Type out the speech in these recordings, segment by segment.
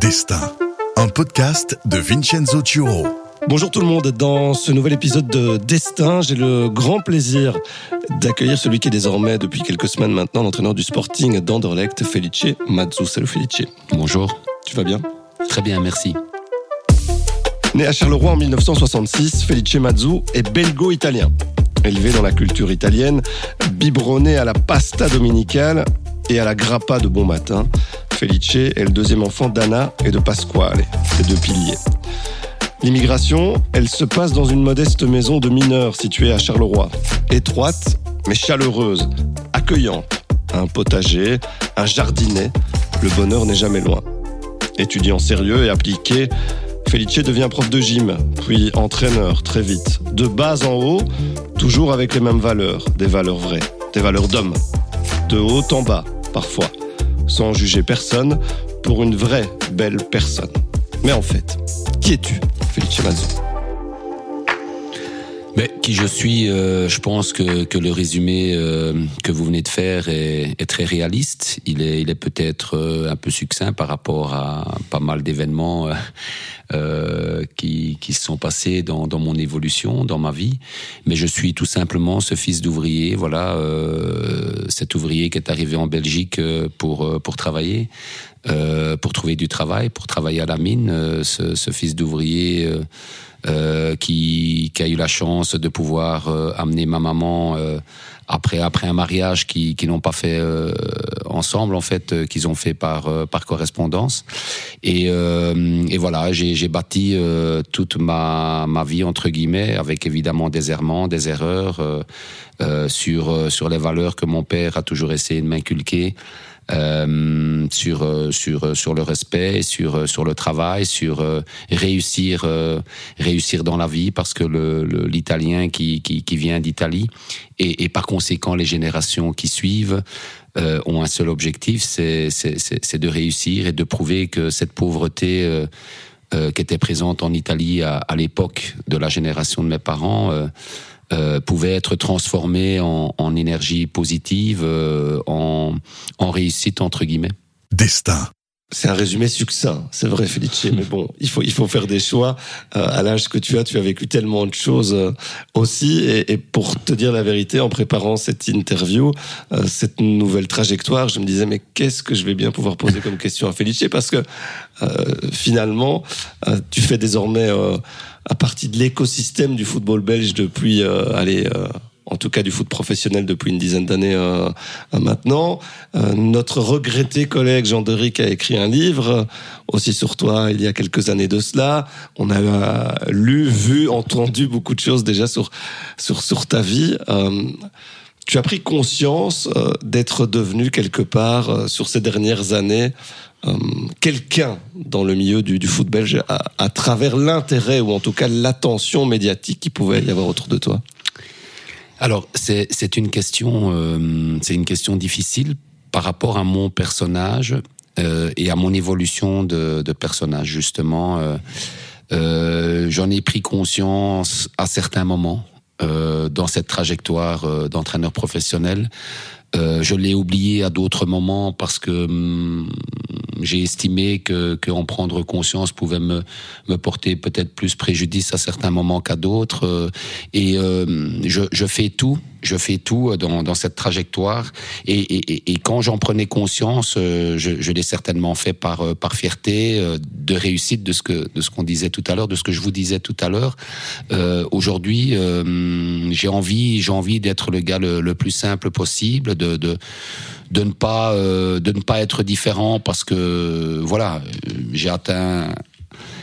Destin, un podcast de Vincenzo Turo. Bonjour tout le monde, dans ce nouvel épisode de Destin, j'ai le grand plaisir d'accueillir celui qui est désormais, depuis quelques semaines maintenant, l'entraîneur du Sporting d'Anderlecht, Felice Mazzu. Salut Felice. Bonjour. Tu vas bien? Très bien, merci. Né à Charleroi en 1966, Felice Mazzu est belgo-italien. Élevé dans la culture italienne, biberonné à la pasta dominicale et à la grappa de bon matin, Felice est le deuxième enfant d'Anna et de Pasquale, ses deux piliers. L'immigration, elle se passe dans une modeste maison de mineurs située à Charleroi. Étroite, mais chaleureuse, accueillante. Un potager, un jardinet, le bonheur n'est jamais loin. Étudiant sérieux et appliqué, Felice devient prof de gym, puis entraîneur très vite. De bas en haut, toujours avec les mêmes valeurs, des valeurs vraies, des valeurs d'homme. De haut en bas, parfois, sans juger personne, pour une vraie belle personne. Mais en fait, qui es-tu, Felice Mazzo mais qui je suis, euh, je pense que, que le résumé euh, que vous venez de faire est, est, très réaliste. Il est, il est peut-être euh, un peu succinct par rapport à pas mal d'événements euh, qui, qui se sont passés dans, dans mon évolution, dans ma vie. Mais je suis tout simplement ce fils d'ouvrier, voilà, cet ouvrier qui est arrivé en Belgique pour pour travailler, pour trouver du travail, pour travailler à la mine. Ce, ce, fils d'ouvrier. Euh, qui, qui, a eu la chance de pouvoir euh, amener ma maman euh, après après un mariage qui qui n'ont pas fait euh, ensemble en fait qu'ils ont fait par par correspondance. Et, et voilà j'ai bâti toute ma ma vie entre guillemets avec évidemment des errements des erreurs sur sur les valeurs que mon père a toujours essayé de m'inculquer euh, sur euh, sur euh, sur le respect, sur euh, sur le travail, sur réussir réussir dans la vie parce que le l'italien qui, qui, qui vient d'Italie et, et par conséquent les générations qui suivent euh, ont un seul objectif, c'est de réussir et de prouver que cette pauvreté euh, euh, qui était présente en Italie à, à l'époque de la génération de mes parents euh, pouvait être transformé en, en énergie positive, euh, en, en réussite entre guillemets. Destin. C'est un résumé succinct, c'est vrai Felice, mais bon, il faut il faut faire des choix. Euh, à l'âge que tu as, tu as vécu tellement de choses euh, aussi, et, et, pour te dire la vérité, en préparant cette interview, euh, cette nouvelle trajectoire, je me disais mais qu'est-ce que je vais bien pouvoir poser comme question à Felice? Parce que euh, finalement, tu fais désormais à partie de l'écosystème du football belge depuis, euh, allez, euh, en tout cas du foot professionnel depuis une dizaine d'années euh, maintenant. Euh, notre regretté collègue Jean Deric a écrit un livre aussi sur toi il y a quelques années de cela. On a euh, lu, vu, entendu beaucoup de choses déjà sur sur sur ta vie. tu as pris conscience d'être devenu quelque part sur ces dernières années euh, quelqu'un dans le milieu du, du foot belge à, travers l'intérêt ou en tout cas l'attention médiatique qui pouvait y avoir autour de toi Alors c'est une question euh, une question difficile par rapport à mon personnage euh, et à mon évolution de, personnage justement. J'en ai pris conscience à certains moments dans cette trajectoire d'entraîneur professionnel. je l'ai oublié à d'autres moments parce que hum, j'ai estimé que, que en prendre conscience pouvait me, me porter peut-être plus préjudice à certains moments qu'à d'autres. Euh, et euh, je, je fais tout je fais tout dans, dans cette trajectoire et, et, et quand j'en prenais conscience, euh, je, je l'ai certainement fait par par fierté de réussite de ce que de ce qu'on disait tout à l'heure, de ce que je vous disais tout à l'heure. Euh, Aujourd'hui, euh, j'ai envie j'ai envie d'être le gars le, le, plus simple possible, de, de de ne pas euh, de ne pas être différent parce que voilà j'ai atteint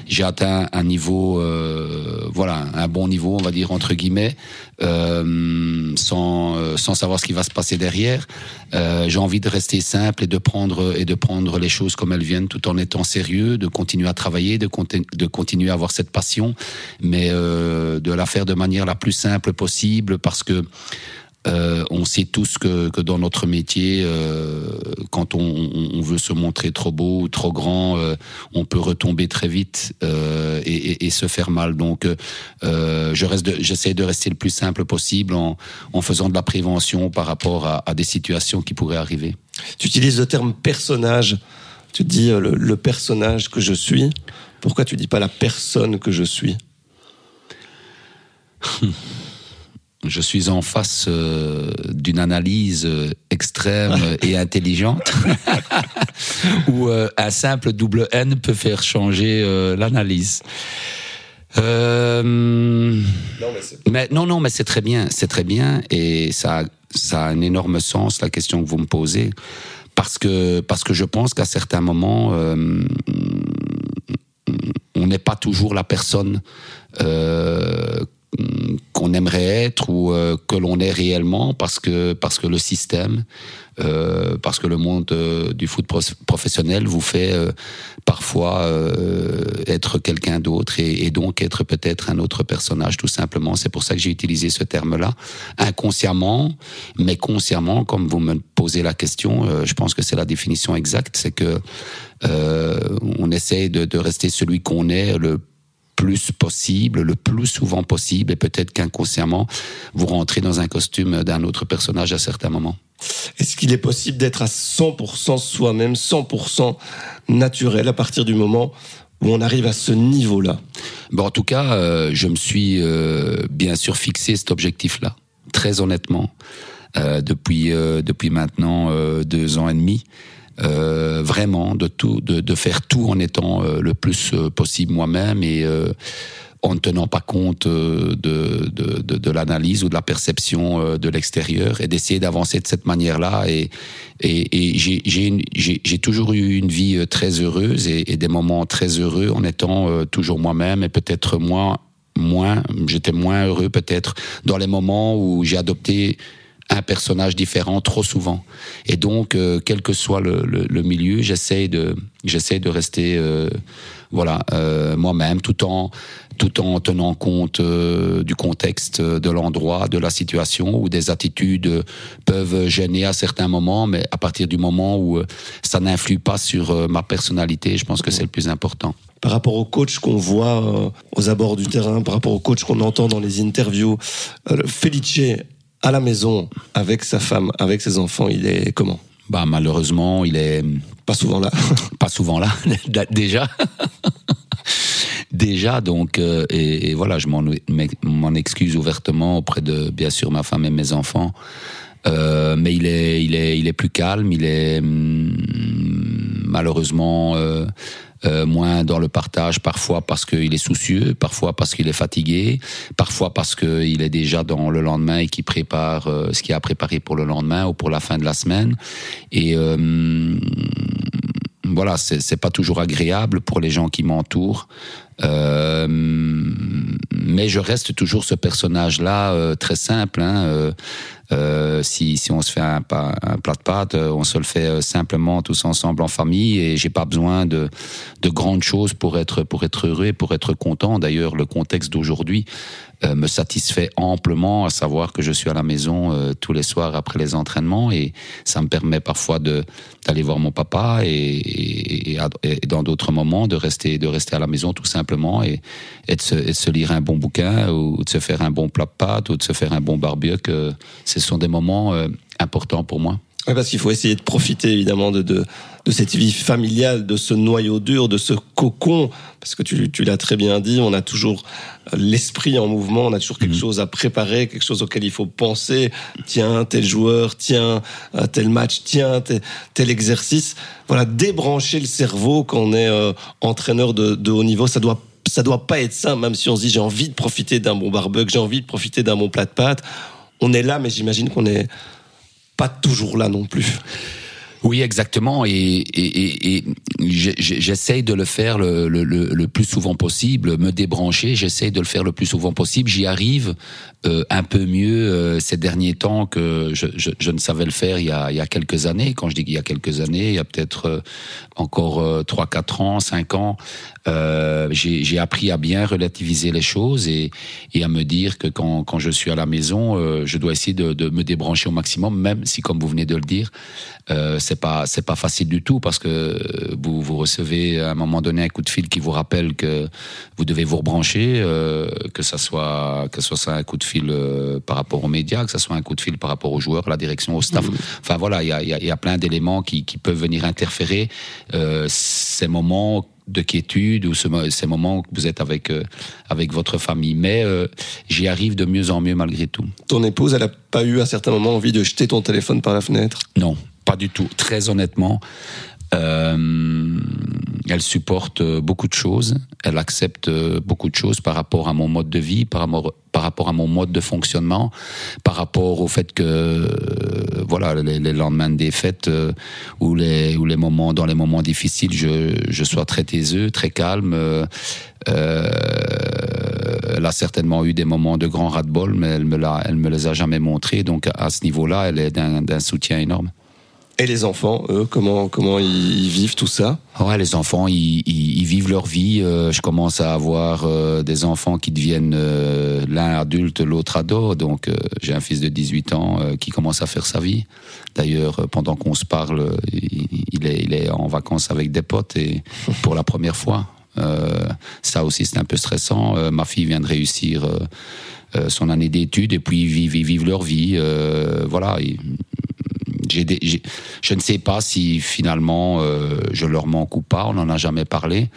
j'ai atteint un niveau euh, voilà un bon niveau on va dire entre guillemets euh, sans euh, sans savoir ce qui va se passer derrière. Euh, j'ai envie de rester simple et de prendre et de prendre les choses comme elles viennent tout en étant sérieux de continuer à travailler de, de continuer à avoir cette passion mais euh, de la faire de manière la plus simple possible parce que euh, on sait tous que, que dans notre métier, euh, quand on, on, veut se montrer trop beau ou trop grand, euh, on peut retomber très vite et, et, et, se faire mal. Donc, je reste, j'essaie de rester le plus simple possible en, en faisant de la prévention par rapport à, à des situations qui pourraient arriver. Tu utilises le terme personnage Tu dis le, le personnage que je suis. Pourquoi tu dis pas la personne que je suis? je suis en face euh, d'une analyse euh, extrême et intelligente, où euh, un simple double N peut faire changer l'analyse. Non, mais, non, non, mais c'est très bien, c'est très bien, et ça, ça a un énorme sens la question que vous me posez, parce que parce que je pense qu'à certains moments, on n'est pas toujours la personne qu'on aimerait être ou euh, que l'on est réellement parce que parce que le système euh, parce que le monde euh, du foot professionnel vous fait parfois être quelqu'un d'autre et, donc être peut-être un autre personnage tout simplement. C'est pour ça que j'ai utilisé ce terme là inconsciemment mais consciemment comme vous me posez la question je pense que c'est la définition exacte c'est que on essaye de, de rester celui qu'on est le plus possible, le plus souvent possible, et peut-être qu'inconsciemment, vous rentrez dans un costume d'un autre personnage à certains moments. Est-ce qu'il est possible d'être à 100% soi-même, 100% naturel à partir du moment où on arrive à ce niveau-là? Bon, En tout cas, euh, je me suis euh, bien sûr fixé cet objectif-là, très honnêtement, euh, depuis, depuis maintenant deux ans et demi. Euh, vraiment de tout, de, de, faire tout en étant euh, le plus euh, possible moi-même et en ne tenant pas compte de, de, de, de l'analyse ou de la perception de l'extérieur et d'essayer d'avancer de cette manière-là. Et, et, et j'ai toujours eu une vie très heureuse et, et, des moments très heureux en étant toujours moi-même et peut-être moins, moins j'étais moins heureux peut-être dans les moments où j'ai adopté un personnage différent trop souvent. Et donc, euh, quel que soit le, milieu, j'essaie de, j'essaie de rester, euh, voilà, euh, moi-même, tout en, tout en tenant compte du contexte, de l'endroit, de la situation, où des attitudes peuvent gêner à certains moments, mais à partir du moment où ça n'influe pas sur ma personnalité, je pense que c'est le plus important par rapport au coach qu'on voit aux abords du terrain, par rapport au coach qu'on entend dans les interviews. Felice à la maison avec sa femme, avec ses enfants, il est comment? Bah malheureusement, il est pas souvent là. pas souvent là déjà. déjà donc euh, et, voilà, je m'en excuse ouvertement auprès de bien sûr ma femme et mes enfants. Euh, mais il est, il est, il est plus calme. Il est hum, malheureusement euh, euh, moins dans le partage, parfois parce qu'il est soucieux, parfois parce qu'il est fatigué, parfois parce qu'il est déjà dans le lendemain et qu'il prépare euh, ce qu'il a préparé pour le lendemain ou pour la fin de la semaine. Et euh, voilà, c'est pas toujours agréable pour les gens qui m'entourent. Mais je reste toujours ce personnage-là très simple. Hein, euh, si, on se fait un, plat de pâtes, euh, on se le fait euh, simplement tous ensemble en famille et j'ai pas besoin de, de grandes choses pour être pour être heureux pour être content. D'ailleurs, le contexte d'aujourd'hui me satisfait amplement, à savoir que je suis à la maison tous les soirs après les entraînements et ça me permet parfois d'aller voir mon papa et, dans d'autres moments de rester à la maison tout simplement et, et, de, se, et de se lire un bon bouquin ou de se faire un bon plat de pâtes ou de se faire un bon barbecue. Ce sont des moments euh, importants pour moi. Oui, parce qu'il faut essayer de profiter évidemment de, de, de, cette vie familiale, de ce noyau dur, de ce cocon, parce que tu, tu l'as très bien dit, on a toujours l'esprit en mouvement, on a toujours quelque mhm. chose à préparer, quelque chose auquel il faut penser. Tiens, tel joueur, tiens, euh, tel match, tiens, tel, tel exercice. Voilà, débrancher le cerveau quand on est euh, entraîneur de, de haut niveau, ça doit ça doit pas être simple, même si on se dit j'ai envie de profiter d'un bon barbecue, j'ai envie de profiter d'un bon plat de pâtes. On est là, mais j'imagine qu'on est pas toujours là non plus. Oui, exactement. Et, et, j'essaye de le faire le, le, le, plus souvent possible, me débrancher. J'essaye de le faire le plus souvent possible. J'y arrive euh, un peu mieux euh, ces derniers temps que je, ne savais le faire il y, a, il y a quelques années. Quand je dis qu'il y a quelques années, il y a peut-être euh, encore trois, quatre ans, cinq ans, j'ai appris à bien relativiser les choses et, à me dire que quand, quand je suis à la maison, je dois essayer de, me débrancher au maximum, même si, comme vous venez de le dire, c'est pas c'est pas facile du tout parce que vous vous recevez à un moment donné un coup de fil qui vous rappelle que vous devez vous rebrancher, que ça soit que ce soit un coup de fil euh, par rapport aux médias, que ça soit un coup de fil par rapport aux joueurs, à la direction, au staff. Enfin voilà, il y a, y, a, y a plein d'éléments qui, qui peuvent venir interférer euh, ces moments de quiétude ou ce, ces moments que vous êtes avec euh, avec votre famille. Mais euh, j'y arrive de mieux en mieux malgré tout. Ton épouse, elle a pas eu à certains moments envie de jeter ton téléphone par la fenêtre? Non, pas du tout. Très honnêtement, euh, elle supporte beaucoup de choses, elle accepte beaucoup de choses par rapport à mon mode de vie, par rapport, à mon mode de fonctionnement, par rapport au fait que euh, voilà les, les, lendemains des fêtes euh, ou les ou les moments dans les moments difficiles, je, je sois très taiseux, très calme. Euh, elle a certainement eu des moments de grand ras-de-bol, mais elle me elle me les a jamais montrés. Donc à ce niveau-là, elle est d'un soutien énorme. Et les enfants, eux, comment comment ils vivent tout ça? Ouais, les enfants, ils, ils, ils vivent leur vie. Euh, je commence à avoir euh, des enfants qui deviennent euh, l'un adulte, l'autre ado. Donc, euh, j'ai un fils de 18 ans euh, qui commence à faire sa vie. D'ailleurs, euh, pendant qu'on se parle, il, est, il est en vacances avec des potes et pour la première fois. ça aussi, c'est un peu stressant. ma fille vient de réussir son année d'études et puis ils vivent, ils vivent leur vie. voilà. Des, je ne sais pas si finalement euh, je leur manque ou pas, on n'en a jamais parlé.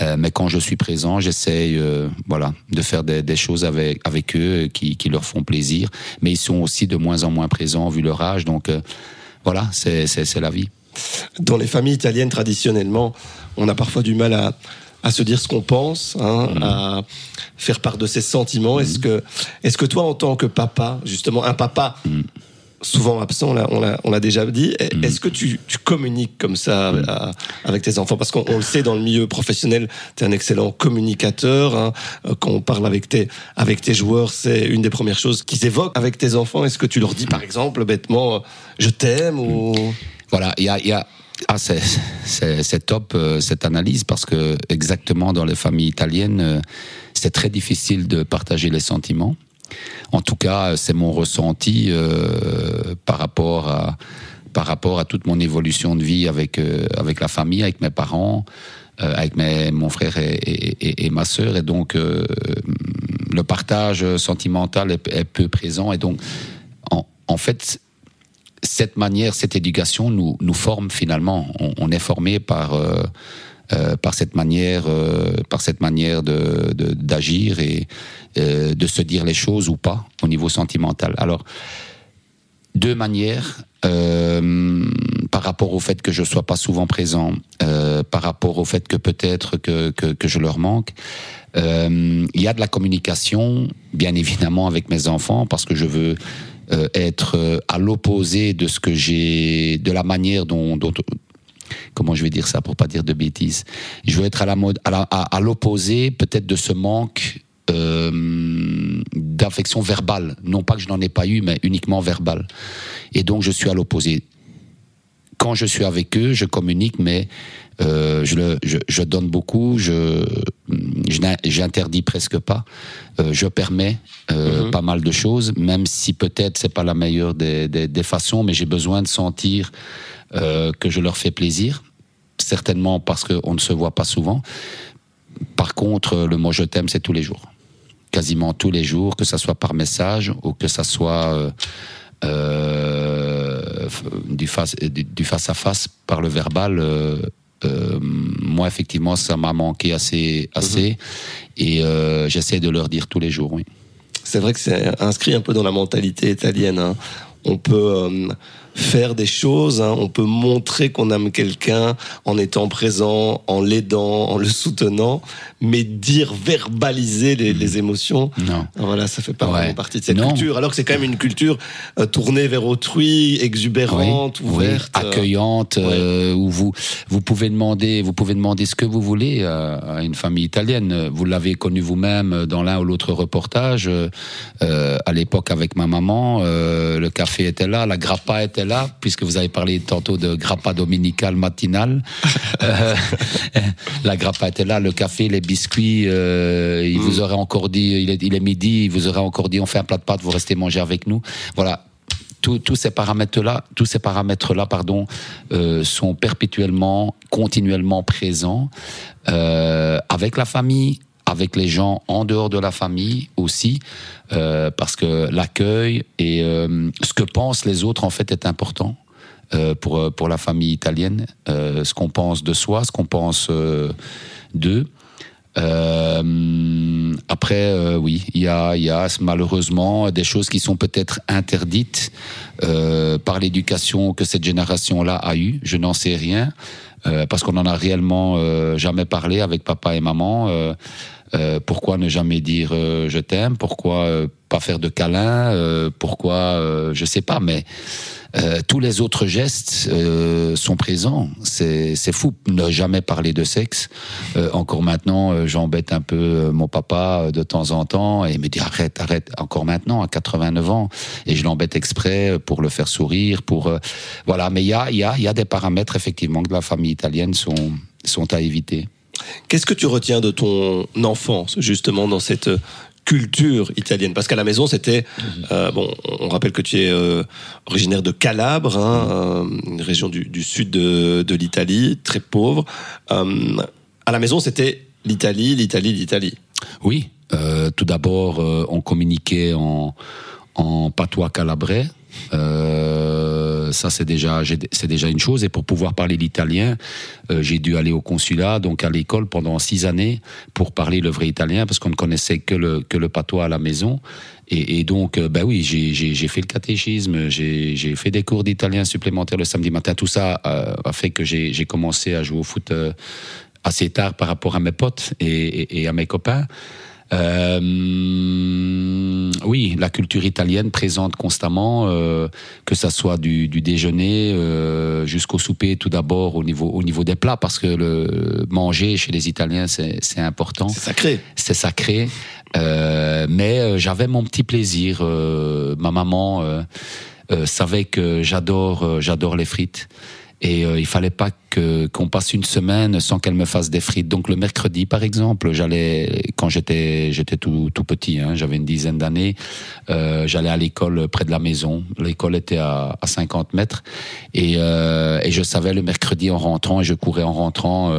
Euh, mais quand je suis présent, j'essaye euh, voilà, de faire des, des, choses avec, avec eux qui, qui, leur font plaisir. Mais ils sont aussi de moins en moins présents vu leur âge. Donc voilà, c'est, la vie. Dans les familles italiennes, traditionnellement, on a parfois du mal à, à se dire ce qu'on pense, hein, mmh. à faire part de ses sentiments. Mmh. Est-ce que, est-ce que toi, en tant que papa, justement, un papa mmh souvent absent, on l'a, on déjà dit. Mmh. Est-ce que tu, tu, communiques comme ça à, avec tes enfants? Parce qu'on le sait, dans le milieu professionnel, tu es un excellent communicateur. Hein. Quand on parle avec tes, avec tes joueurs, c'est une des premières choses qu'ils évoquent avec tes enfants. Est-ce que tu leur dis, par exemple, bêtement, je t'aime ou... Voilà, il y a, y a... Ah, c'est, top euh, cette analyse parce que exactement dans les familles italiennes, euh, c'est très difficile de partager les sentiments. En tout cas, c'est mon ressenti euh, par rapport à par rapport à toute mon évolution de vie avec euh, avec la famille, avec mes parents, euh, avec mes, mon frère et, ma sœur, et donc le partage sentimental est, est, peu présent, et donc en, en fait cette manière, cette éducation nous nous forme finalement. On, on est formé par euh, par cette manière, euh, par cette manière de d'agir et euh, de se dire les choses ou pas au niveau sentimental. Alors, deux manières. Par rapport au fait que je sois pas souvent présent, par rapport au fait que peut-être que, que, je leur manque. Il y a de la communication, bien évidemment, avec mes enfants, parce que je veux être à l'opposé de ce que j'ai, de la manière dont, comment je vais dire ça pour pas dire de bêtises? Je veux être à la mode, à l'opposé peut-être de ce manque euh, d'affection verbale. Non pas que je n'en ai pas eu, mais uniquement verbale. Et donc je suis à l'opposé. Quand je suis avec eux, je communique, mais euh, je, le, je, je, donne beaucoup, je j'interdis presque pas, euh, je permets euh, mm -hmm. pas mal de choses, même si peut-être c'est pas la meilleure des, des, des façons, mais j'ai besoin de sentir que je leur fais plaisir, certainement parce qu'on ne se voit pas souvent. Par contre, le mot je t'aime, c'est tous les jours. Quasiment tous les jours, que ça soit par message ou que ça soit du, face, du, du, face, à face par le verbal. Euh, euh moi, effectivement, ça m'a manqué assez, assez, mmh. et euh, j'essaie de leur dire tous les jours. Oui. C'est vrai que c'est inscrit un peu dans la mentalité italienne. Hein. On peut euh, faire des choses, hein. on peut montrer qu'on aime quelqu'un en étant présent, en l'aidant, en le soutenant, mais dire, verbaliser les, les émotions, non. voilà, ça fait pas ouais. vraiment partie de cette non. culture. Alors que c'est quand même une culture euh, tournée vers autrui, exubérante, oui. ouverte, oui. accueillante, ouais. euh, où vous vous pouvez demander, vous pouvez demander ce que vous voulez euh, à une famille italienne. Vous l'avez connu vous-même dans l'un ou l'autre reportage. Euh, à l'époque avec ma maman, euh, le café était là, la grappa était là, puisque vous avez parlé tantôt de grappa dominicale matinale. euh, la grappa était là, le café, les biscuits. Euh, il mm. vous aurait encore dit, il est, il est, midi, il vous aurait encore dit, on fait un plat de pâtes, vous restez manger avec nous. Voilà. tous ces paramètres-là, tous ces paramètres-là, pardon, euh, sont perpétuellement, continuellement présents euh, avec la famille, avec les gens en dehors de la famille aussi, euh, parce que l'accueil et ce que pensent les autres en fait est important. Pour pour la famille italienne, ce qu'on pense de soi, ce qu'on pense d'eux. Euh, après, euh, oui, il y a, y a malheureusement des choses qui sont peut-être interdites euh, par l'éducation que cette génération-là a eue. Je n'en sais rien euh, parce qu'on en a réellement euh, jamais parlé avec papa et maman. Euh, pourquoi ne jamais dire euh, je t'aime? Pourquoi euh, pas faire de câlin? Euh, Pourquoi euh, je sais pas, mais euh, tous les autres gestes sont présents. C'est fou. Ne jamais parler de sexe. Encore maintenant, j'embête un peu mon papa de temps en temps et il me dit arrête, arrête. Encore maintenant, à 89 ans, et je l'embête exprès pour le faire sourire, pour voilà. Mais il y a, il y a, il y a des paramètres effectivement que la famille italienne sont sont à éviter. Qu'est-ce que tu retiens de ton enfance, justement, dans cette euh, culture italienne? Parce qu'à la maison, c'était... euh, bon, on rappelle que tu es euh, originaire de Calabre, hein, euh, une région du, du sud de, de l'Italie, très pauvre. Euh, à la maison, c'était l'Italie, l'Italie, l'Italie. Oui, tout d'abord, on communiquait en, en patois calabrais. Euh, ça, c'est déjà, c'est déjà une chose. Et pour pouvoir parler l'italien, euh, j'ai dû aller au consulat, donc à l'école pendant six années pour parler le vrai italien, parce qu'on ne connaissait que le, que le patois à la maison. Et, donc, euh, ben oui, j'ai- fait le catéchisme, j'ai fait des cours d'italien supplémentaires le samedi matin. Tout ça euh, a fait que j'ai commencé à jouer au foot assez tard par rapport à mes potes et- et à mes copains. Euh, oui, la culture italienne présente constamment, euh, que ça soit du, du déjeuner euh, jusqu'au souper, tout d'abord au niveau au niveau des plats, parce que le manger chez les Italiens c'est important C'est sacré. c'est sacré. Euh, mais euh, j'avais mon petit plaisir. Euh, ma maman euh, euh, savait que j'adore, j'adore les frites. Et euh, il fallait pas que qu'on passe une semaine sans qu'elle me fasse des frites. Donc le mercredi, par exemple, j'allais quand j'étais j'étais tout tout petit, hein, j'avais une dizaine d'années, euh, j'allais à l'école près de la maison. L'école était à, à 50 mètres et, euh, et je savais le mercredi en rentrant et je courais en rentrant.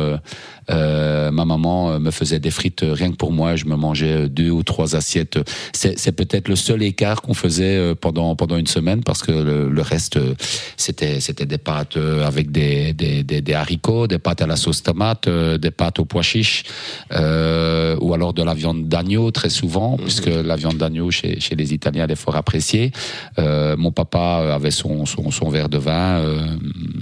Euh, ma maman euh, me faisait des frites euh, rien que pour moi. Je me mangeais euh, deux ou trois assiettes. C'est peut-être le seul écart qu'on faisait pendant pendant une semaine parce que le, le reste c'était c'était des pâtes avec des, des, des, des haricots, des pâtes à la sauce tomate, des pâtes aux pois chiches euh, ou alors de la viande d'agneau très souvent puisque la viande d'agneau chez, chez les Italiens elle est fort appréciée. Euh, mon papa avait son, son, son verre de vin. euh,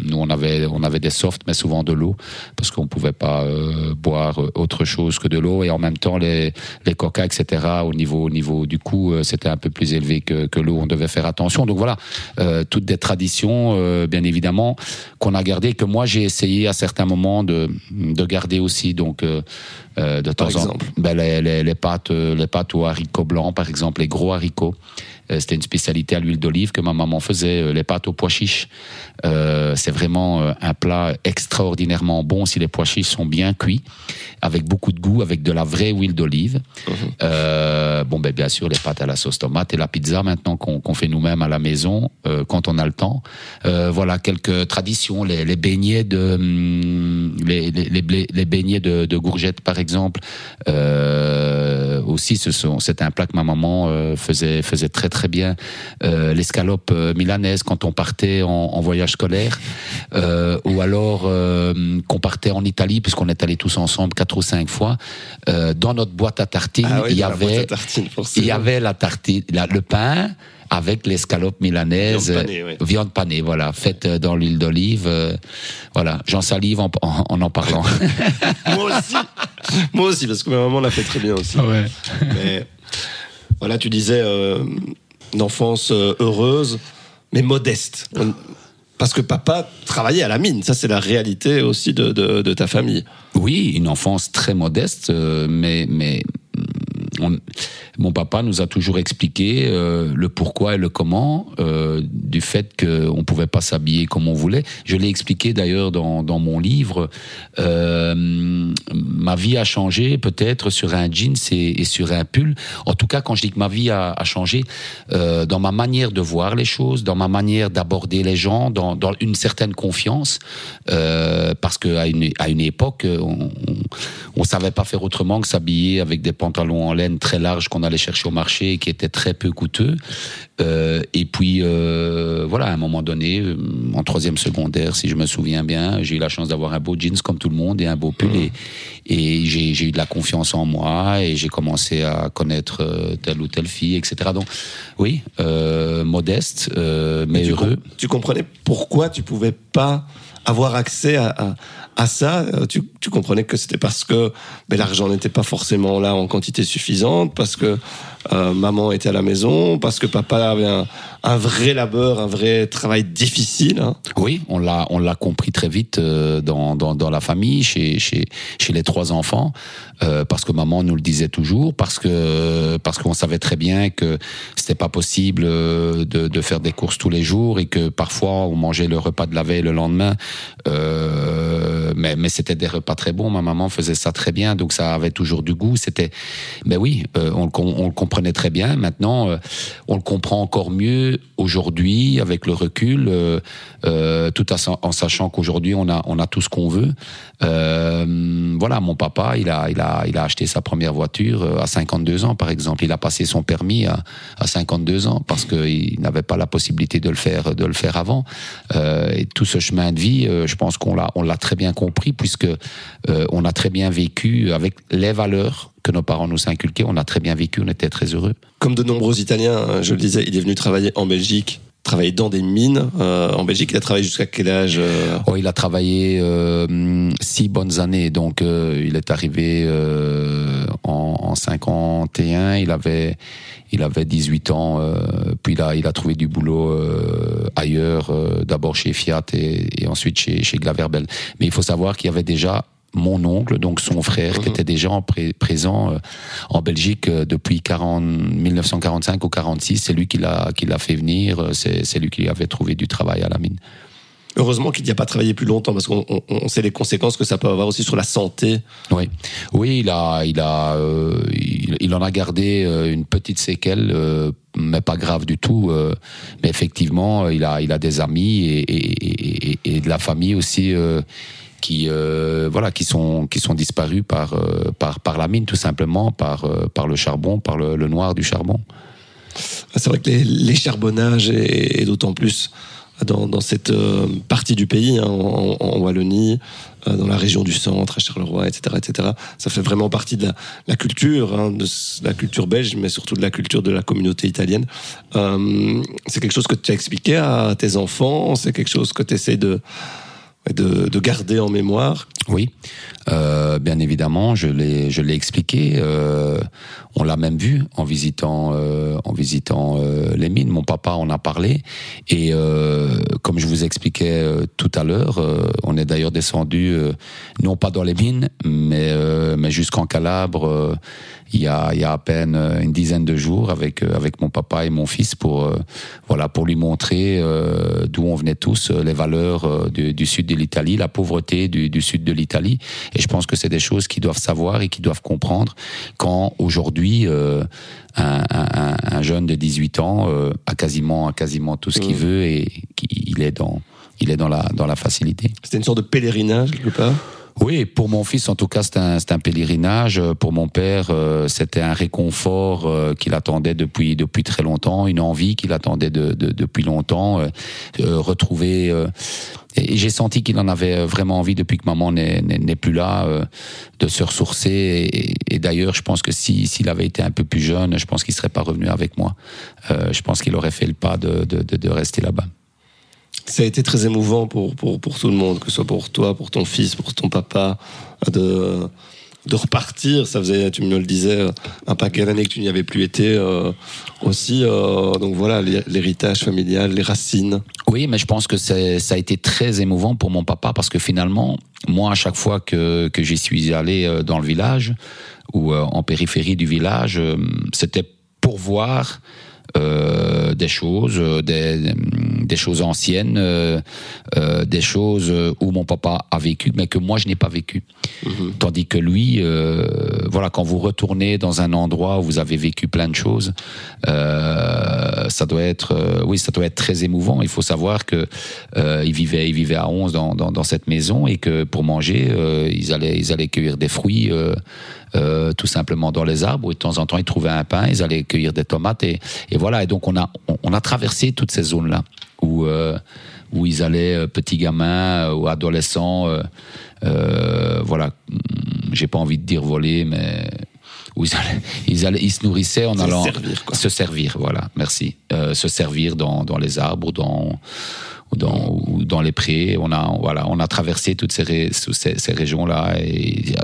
nous on avait on avait des softs mais souvent de l'eau parce qu'on pouvait pas euh, boire autre chose que de l'eau et en même temps les les coca etc au niveau au niveau du coût euh, c'était un peu plus élevé que, que l'eau. On devait faire attention. Donc voilà euh, toutes des traditions euh, bien évidemment qu'on a gardées que moi j'ai essayé à certains moments de de garder aussi. Donc de temps Par en exemple. ben, les, les, les pâtes les pâtes aux haricots blancs par exemple les gros haricots c'était une spécialité à l'huile d'olive que ma maman faisait euh, les pâtes aux pois chiches euh, c'est vraiment euh, un plat extraordinairement bon si les pois chiches sont bien cuits, avec beaucoup de goût, avec de la vraie huile d'olive. Euh, bon, ben bien sûr les pâtes à la sauce tomate et la pizza maintenant qu'on fait nous-mêmes à la maison euh, quand on a le temps. Euh, voilà quelques traditions, les, les beignets de hum, les, les, beignets de, de courgettes par exemple. Euh, aussi, ce c'est un plat que ma maman euh, faisait faisait très très bien. Euh, L'escalope euh, milanaise quand on partait en, en voyage scolaire, euh, ou alors qu'on partait en Italie puisqu'on est allés tous ensemble quatre ou cinq fois. Dans notre boîte à tartines, Ah oui, il y avait il y avait la tartine, la- le pain avec l'escalope milanaise, Viande panée, ouais. viande panée, voilà, faite dans l'huile d'olive. euh, voilà, j'en salive en en, en, en parlant. Moi aussi. Moi aussi, parce que ma maman l'a fait très bien aussi. Mais voilà, tu disais euh, une enfance euh, heureuse, mais modeste. On- Parce que papa travaillait à la mine. Ça, c'est la réalité aussi de, de, de ta famille. Oui, une enfance très modeste, euh, mais mon papa nous a toujours expliqué euh, le pourquoi et le comment euh, du fait qu'on pouvait pas s'habiller comme on voulait. Je l'ai expliqué d'ailleurs dans, mon livre. Euh, ma vie a changé peut-être sur un jeans et, sur un pull. En tout cas, quand je dis que ma vie a, changé, dans ma manière de voir les choses, dans ma manière d'aborder les gens, dans, une certaine confiance, parce qu'à une, à une époque, on, on, savait pas faire autrement que s'habiller avec des pantalons en laine très larges qu'on allait chercher au marché et qui étaient très peu coûteux. Euh, et puis, euh, voilà, à un moment donné, euh, en troisième secondaire, si je me souviens bien, j'ai eu la chance d'avoir un beau jeans comme tout le monde et un beau pull. Et, et j'ai eu de la confiance en moi et j'ai commencé à connaître telle ou telle fille, etc. Donc, oui, euh, modeste, mais, mais tu heureux. Com tu comprenais pourquoi tu pouvais pas avoir accès à, à, à ça, tu, tu, comprenais que c'était parce que ben, l'argent n'était pas forcément là en quantité suffisante, parce que euh, maman était à la maison, parce que papa avait un, vrai labeur, un vrai travail difficile. Hein. Oui, on l'a on l'a compris très vite euh, dans, dans, la famille, chez, chez, chez les trois enfants, euh, parce que maman nous le disait toujours, parce que parce qu'on savait très bien que c'était pas possible de, faire des courses tous les jours et que parfois on mangeait le repas de la veille le lendemain. Mais mais c'était des repas très bons. Ma maman faisait ça très bien, donc ça avait toujours du goût. C'était, mais oui, euh, on, on, on, comprenait très bien. Maintenant, euh, on le comprend encore mieux aujourd'hui avec le recul, euh, euh tout en sachant qu'aujourd'hui on a on a tout ce qu'on veut. Voilà, mon papa, il a il a il a acheté sa première voiture à 52 ans, par exemple. Il a passé son permis à, à 52 ans parce qu'il n'avait pas la possibilité de le faire de le faire avant. et tout ce chemin de vie, je pense qu'on l'a on l'a très bien compris puisque on a très bien vécu avec les valeurs que nos parents nous inculquaient. On a très bien vécu, on était très heureux. Comme de nombreux Italiens, hein, je le disais, il est venu travailler en Belgique travailler dans des mines euh, en Belgique. Il a travaillé jusqu'à quel âge euh... oh, Il a travaillé euh, six bonnes années. Donc, euh, il est arrivé euh, en, en 51. Il avait, il avait 18 ans. Euh, puis a, il a trouvé du boulot ailleurs, d'abord chez Fiat et, et ensuite chez, chez Glaverbel. Mais il faut savoir qu'il y avait déjà mon oncle, donc son frère, mmh. qui était déjà en pré présent euh, en Belgique euh, depuis 40, 1945 ou 46. C'est lui qui l'a fait venir. euh, C'est lui qui avait trouvé du travail à la mine. Heureusement qu'il n'y a pas travaillé plus longtemps parce qu'on on sait les conséquences que ça peut avoir aussi sur la santé. Oui, oui, il a, il a, euh, il, il, en a gardé une petite séquelle, euh, mais pas grave du tout. euh, mais effectivement, il a, il a des amis et, et, et, et de la famille aussi qui euh, voilà qui sont qui sont disparus par euh, par par la mine tout simplement par euh, par le charbon par le, noir du charbon. C'est vrai que les, charbonnages et, d'autant plus dans, cette partie du pays hein, en, Wallonie dans la région du centre à Charleroi etc etc ça fait vraiment partie de la, culture hein, de la culture belge mais surtout de la culture de la communauté italienne. C'est quelque chose que tu as expliqué à tes enfants c'est quelque chose que tu essaies de de, de, garder en mémoire Oui, euh, bien évidemment, je l'ai, je l'ai expliqué. Euh, on l'a même vu en visitant, euh, en visitant euh, les mines. Mon papa en a parlé et euh, comme je vous expliquais euh, tout à l'heure, on est d'ailleurs descendu non pas dans les mines, mais mais jusqu'en Calabre. Il y, a, il y a à peine une dizaine de jours avec avec mon papa et mon fils pour voilà pour lui montrer d'où on venait tous les valeurs du, du sud de l'Italie la pauvreté du, du sud de l'Italie et je pense que c'est des choses qu'ils doivent savoir et qu'ils doivent comprendre quand aujourd'hui euh, un, un, un, jeune de 18 ans euh, a quasiment a quasiment tout ce qu'il mmh. veut et il est dans il est dans la dans la facilité. C'était une sorte de pèlerinage quelque part? Oui, pour mon fils, en tout cas, c'est un, un, pèlerinage. Pour mon père, euh, c'était un réconfort euh, qu'il attendait depuis depuis très longtemps, une envie qu'il attendait de, de, depuis longtemps. Euh, retrouver. et j'ai senti qu'il en avait vraiment envie depuis que maman n'est plus là, de se ressourcer. Et, et d'ailleurs, je pense que s'il si, avait été un peu plus jeune, je pense qu'il serait pas revenu avec moi. je pense qu'il aurait fait le pas de, de, de rester là-bas ça a été très émouvant pour, pour, pour tout le monde, que ce soit pour toi, pour ton fils, pour ton papa, de, de repartir. Ça faisait, tu me le disais, un paquet d'années que tu n'y avais plus été euh, aussi. Euh, donc voilà, l'héritage familial, les racines. Oui, mais je pense que ça a été très émouvant pour mon papa parce que finalement, moi, à chaque fois que, que j'y suis allé euh, dans le village ou en périphérie du village, c'était pour voir euh, des choses, euh, des, des choses anciennes, euh, euh, des choses où mon papa a vécu, mais que moi je n'ai pas vécu. Mhm. Tandis que lui, euh, voilà, quand vous retournez dans un endroit où vous avez vécu plein de choses, ça doit être, oui, ça doit être très émouvant. Il faut savoir que il vivait, il vivait à 11 dans, dans, dans, cette maison et que pour manger, ils allaient, ils allaient cueillir des fruits. Euh, tout simplement dans les arbres où de temps en temps ils trouvaient un pain, ils allaient cueillir des tomates et, et voilà. Et donc on a on, a traversé toutes ces zones là où euh, où ils allaient euh, petits gamins ou adolescents, voilà. Hmm, j'ai pas envie de dire voler, mais où ils allaient, ils, allaient, ils se nourrissaient en allant servir, se servir. Voilà, merci. se servir dans, dans les arbres, dans ou dans, ou dans les prés. On a, voilà, on a traversé toutes ces, ces, ces régions-là. Et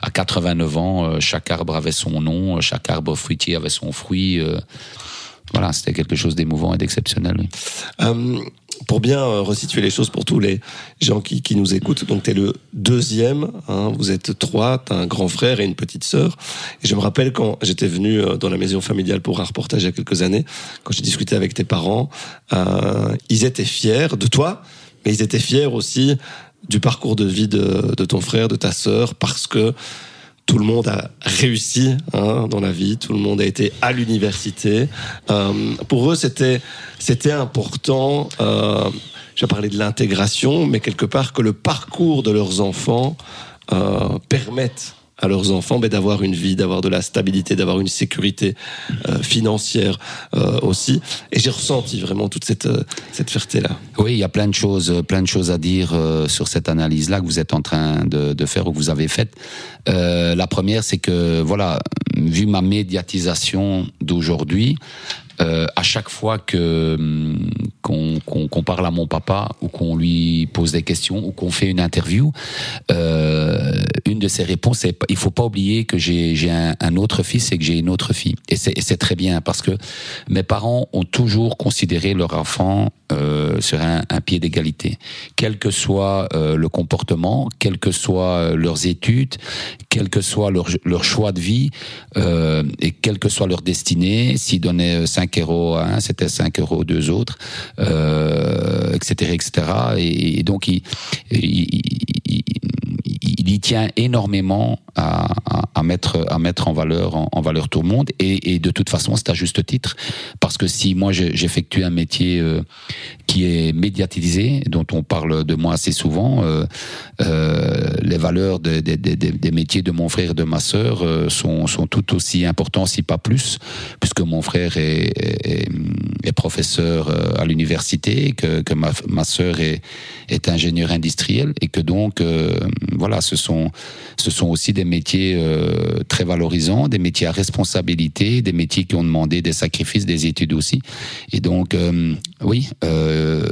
à 89 ans, euh, chaque arbre avait son nom, chaque arbre fruitier avait son fruit. Voilà, c'était quelque chose d'émouvant et d'exceptionnel. Euh, pour bien euh, resituer les choses pour tous les gens qui, nous écoutent, donc tu es le deuxième, hein, vous êtes trois, tu as un grand frère et une petite sœur. Et je me rappelle quand j'étais venu euh, dans la maison familiale pour un reportage il y a quelques années, quand j'ai discuté avec tes parents, ils étaient fiers de toi, mais ils étaient fiers aussi du parcours de vie de, de ton frère, de ta sœur, parce que tout le monde a réussi hein, dans la vie, tout le monde a été à l'université. Euh, pour eux, c'était c'était important. Euh, je vais de l'intégration, mais quelque part que le parcours de leurs enfants euh, permette à leurs enfants d'avoir une vie, d'avoir de la stabilité, d'avoir une sécurité euh, financière euh, aussi. Et j'ai ressenti vraiment toute cette, euh, cette fierté-là. Oui, il y a plein de choses, plein de choses à dire euh, sur cette analyse-là que vous êtes en train de, de faire ou que vous avez faite. la première, c'est que, voilà, vu ma médiatisation d'aujourd'hui, euh, à chaque fois que hum, qu'on parle à mon papa ou qu'on lui pose des questions ou qu'on fait une interview, euh, une de ses réponses c'est il faut pas oublier que j'ai un, un, autre fils et que j'ai une autre fille. Et c'est très bien parce que mes parents ont toujours considéré leur enfant euh, sur un, un pied d'égalité, quel que soit euh, le comportement, quelles que soient euh, leurs études, quel que soit leur, leur choix de vie euh, et quelle que soit leur destinée. S'ils donnaient 5 euros à un, c'était 5 euros aux deux autres, euh, etc., etc. Et, et donc, il, il, il, il, tient énormément à, mettre, à mettre en valeur, en, valeur tout le monde. Et, de toute façon, c'est à juste titre, parce que si moi j'effectue un métier euh, qui est médiatisé, dont on parle de moi assez souvent, euh, euh, les valeurs des de, de, de, métiers de mon frère et de ma sœur sont, sont tout aussi importants, si pas plus, puisque mon frère est, est, professeur à l'université, que, que ma, ma sœur est, est ingénieur industriel, et que donc, voilà, ce sont, ce sont aussi des métiers euh, très valorisants, des métiers à responsabilité, des métiers qui ont demandé des sacrifices, des études aussi. Et donc, euh, oui, euh,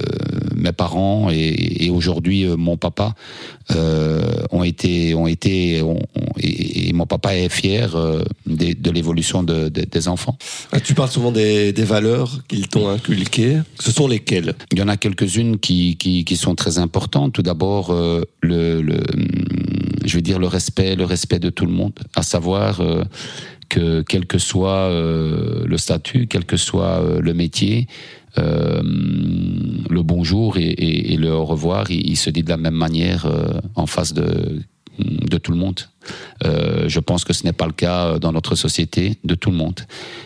mes parents et, et aujourd'hui mon papa ont été, ont été, ont, et, et, mon papa est fier de, de l'évolution de, de, des enfants. Ah, tu parles souvent des, des valeurs qu'ils t'ont inculquées. Ce sont lesquelles? Il y en a quelques-unes qui, qui, qui, sont très importantes. Tout d'abord, euh, le, le, je veux dire le respect, le respect de tout le monde, à savoir euh, que quel que soit euh, le statut, quel que soit euh, le métier, le bonjour et, le au revoir, il, se dit de la même manière en face de tout le monde. Je pense que ce n'est pas le cas dans notre société de tout le monde.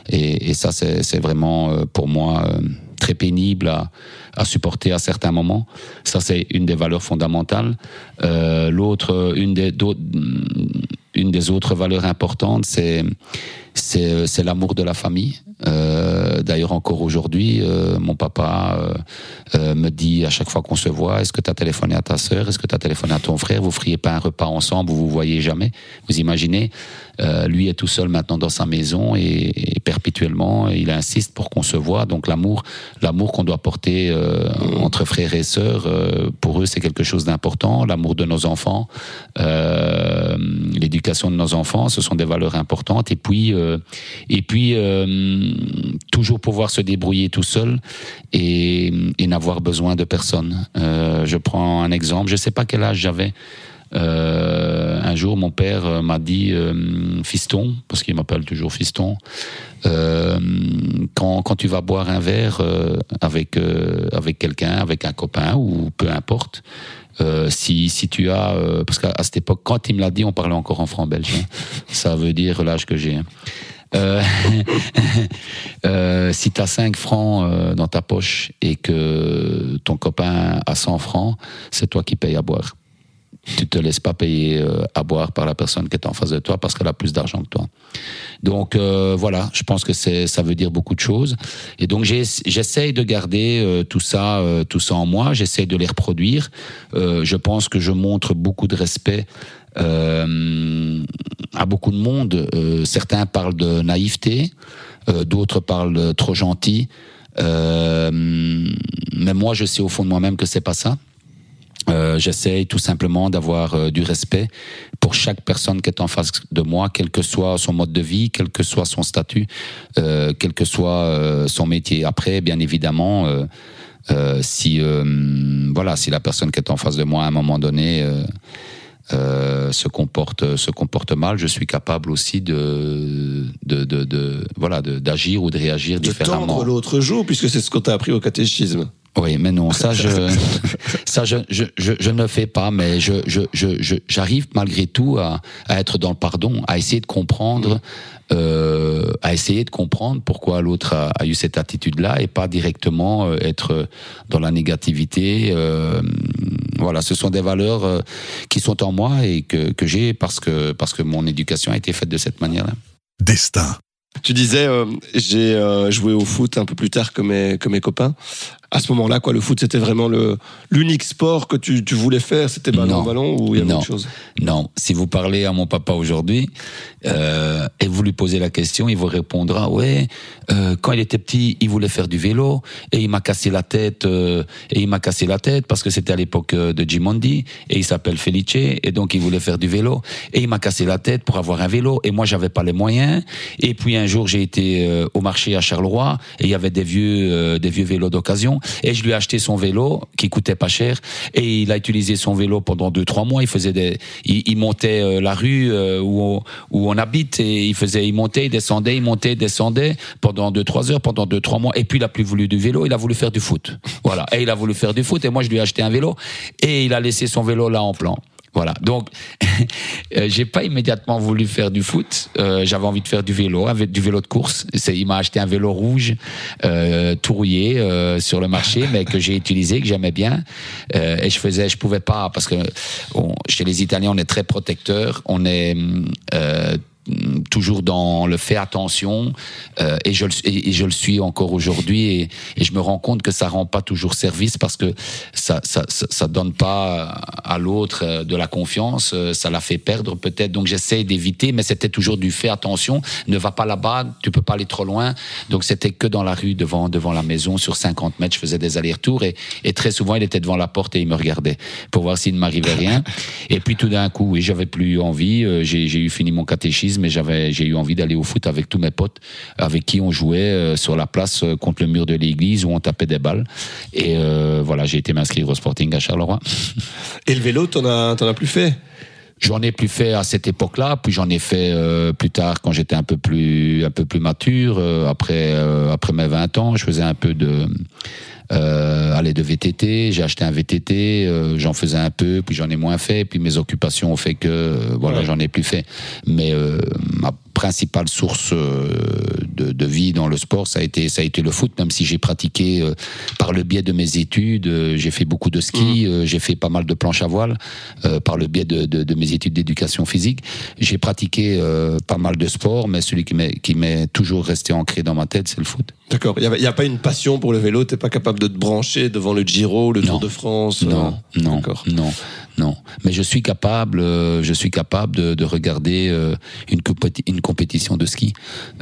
Et, et ça, c'est vraiment pour moi très pénible à, à, supporter à certains moments. Ça, c'est une des valeurs fondamentales. Euh, L'autre, une des, une des autres valeurs importantes, c'est c'est l'amour de la famille. Euh, D'ailleurs, encore aujourd'hui, euh, mon papa euh, euh, me dit à chaque fois qu'on se voit, est-ce que tu as téléphoné à ta sœur, est-ce que tu as téléphoné à ton frère, vous feriez pas un repas ensemble, vous vous voyez jamais? Vous imaginez, euh, lui est tout seul maintenant dans sa maison et, et perpétuellement, il insiste pour qu'on se voit. Donc l'amour, l'amour qu'on doit porter euh, entre frères et sœurs, pour eux, c'est quelque chose d'important. L'amour de nos enfants, l'éducation de nos enfants, ce sont des valeurs importantes. Et puis, et puis toujours pouvoir se débrouiller tout seul et, n'avoir besoin de personne. je prends un exemple. Je sais pas quel âge j'avais. Euh, un jour, mon père euh, m'a dit euh, fiston, parce qu'il m'appelle toujours fiston. Euh, quand, quand tu vas boire un verre avec avec quelqu'un, avec un copain ou peu importe, si si tu as parce qu'à cette époque, quand il me l'a dit, on parlait encore en franc belge. Hein. Ça veut dire l'âge que j'ai. Hein. Euh, euh, si tu as 5 francs dans ta poche et que ton copain a 100 francs, c'est toi qui payes à boire tu te laisses pas payer euh, à boire par la personne qui est en face de toi parce qu'elle a plus d'argent que toi. Donc euh, voilà, je pense que c'est ça veut dire beaucoup de choses. Et donc j'essaye de garder euh, tout ça, tout ça en moi. J'essaye de les reproduire. je pense que je montre beaucoup de respect à beaucoup de monde. certains parlent de naïveté, d'autres parlent de trop gentil. mais moi, je sais au fond de moi-même que c'est pas ça. Euh, J'essaye tout simplement d'avoir euh, du respect pour chaque personne qui est en face de moi, quel que soit son mode de vie, quel que soit son statut, euh, quel que soit euh, son métier. Après, bien évidemment, si voilà, si la personne qui est en face de moi à un moment donné se comporte se comporte mal, je suis capable aussi de de, de, de voilà d'agir ou de réagir de différemment. De tendre l'autre jour, puisque c'est ce qu'on t'a appris au catéchisme. Oui, mais non, ça je ça je, je, je, je, ne le fais pas, mais je je je j'arrive malgré tout à, à être dans le pardon, à essayer de comprendre, euh, à essayer de comprendre pourquoi l'autre a, a, eu cette attitude-là et pas directement euh, être dans la négativité. Euh, voilà, ce sont des valeurs euh, qui sont en moi et que que j'ai parce que parce que mon éducation a été faite de cette manière-là. Destin. Tu disais, euh, j'ai euh, joué au foot un peu plus tard que mes, que mes copains à ce moment-là, quoi, le foot, c'était vraiment le l'unique sport que tu, tu voulais faire. C'était ballon ballon ou il y avait autre chose? Non. Si vous parlez à mon papa aujourd'hui euh, et vous lui posez la question, il vous répondra ouais. Euh, quand il était petit, il voulait faire du vélo et il m'a cassé la tête euh, et il m'a cassé la tête parce que c'était à l'époque euh, de Gimondi et il s'appelle Felice et donc il voulait faire du vélo et il m'a cassé la tête pour avoir un vélo et moi j'avais pas les moyens et puis un jour j'ai été euh, au marché à Charleroi et il y avait des vieux des vieux vélos d'occasion et je lui ai acheté son vélo qui coûtait pas cher et il a utilisé son vélo pendant deux trois mois. Il faisait des, il, montait euh, la rue euh, où on, où on habite et il faisait, il montait, il descendait, il montait, il descendait pendant deux trois heures, pendant deux trois mois. Et puis il a plus voulu du vélo, il a voulu faire du foot. Voilà. Et il a voulu faire du foot et moi je lui ai acheté un vélo et il a laissé son vélo là en plan. Voilà. Donc, euh, j'ai pas immédiatement voulu faire du foot. Euh, j'avais envie de faire du vélo, du vélo de course. Il m'a acheté un vélo rouge, euh, tout rouillé euh, sur le marché, mais que j'ai utilisé, que j'aimais bien. Euh, et je faisais, je pouvais pas parce que chez les Italiens, on est très protecteurs. On est toujours dans le fait attention euh, et, je, et, je le suis encore aujourd'hui et, et, je me rends compte que ça rend pas toujours service parce que ça ça, ça, donne pas à l'autre euh, de la confiance euh, ça la fait perdre peut-être. Donc j'essaie d'éviter mais c'était toujours du fait attention ne va pas là-bas tu peux pas aller trop loin. Donc c'était que dans la rue devant devant la maison sur 50 mètres je faisais des allers-retours et, et très souvent il était devant la porte et il me regardait pour voir s'il ne m'arrivait rien. Et puis tout d'un coup oui j'avais plus envie j'ai eu fini mon catéchisme mais j'avais, j'ai eu envie d'aller au foot avec tous mes potes, avec qui on jouait euh, sur la place euh, contre le mur de l'église où on tapait des balles. Et euh, voilà, j'ai été m'inscrire au Sporting à Charleroi. Et le vélo, t'en as, t'en as plus fait? J'en ai plus fait à cette époque-là, puis j'en ai fait plus tard quand j'étais un peu plus un peu plus mature. après après mes 20 ans, je faisais un peu de euh, aller de VTT. J'ai acheté un VTT, euh, j'en faisais un peu, puis j'en ai moins fait, puis mes occupations ont fait que euh, voilà, j'en ai plus fait. Mais euh, ma principale source de, de, vie dans le sport, ça a été ça a été le foot. Même si j'ai pratiqué par le biais de mes études, j'ai fait beaucoup de ski, mmh. j'ai fait pas mal de planches à voile par le biais de, de, de mes études d'éducation physique. J'ai pratiqué pas mal de sports, mais celui qui m'est toujours resté ancré dans ma tête, c'est le foot. D'accord. Il n'y a, a, pas une passion pour le vélo? T'es pas capable de te brancher devant le Giro, le Tour de France Non, euh, non, non, non. Mais je suis capable, euh, je suis capable de, de regarder euh, une, une compétition de ski.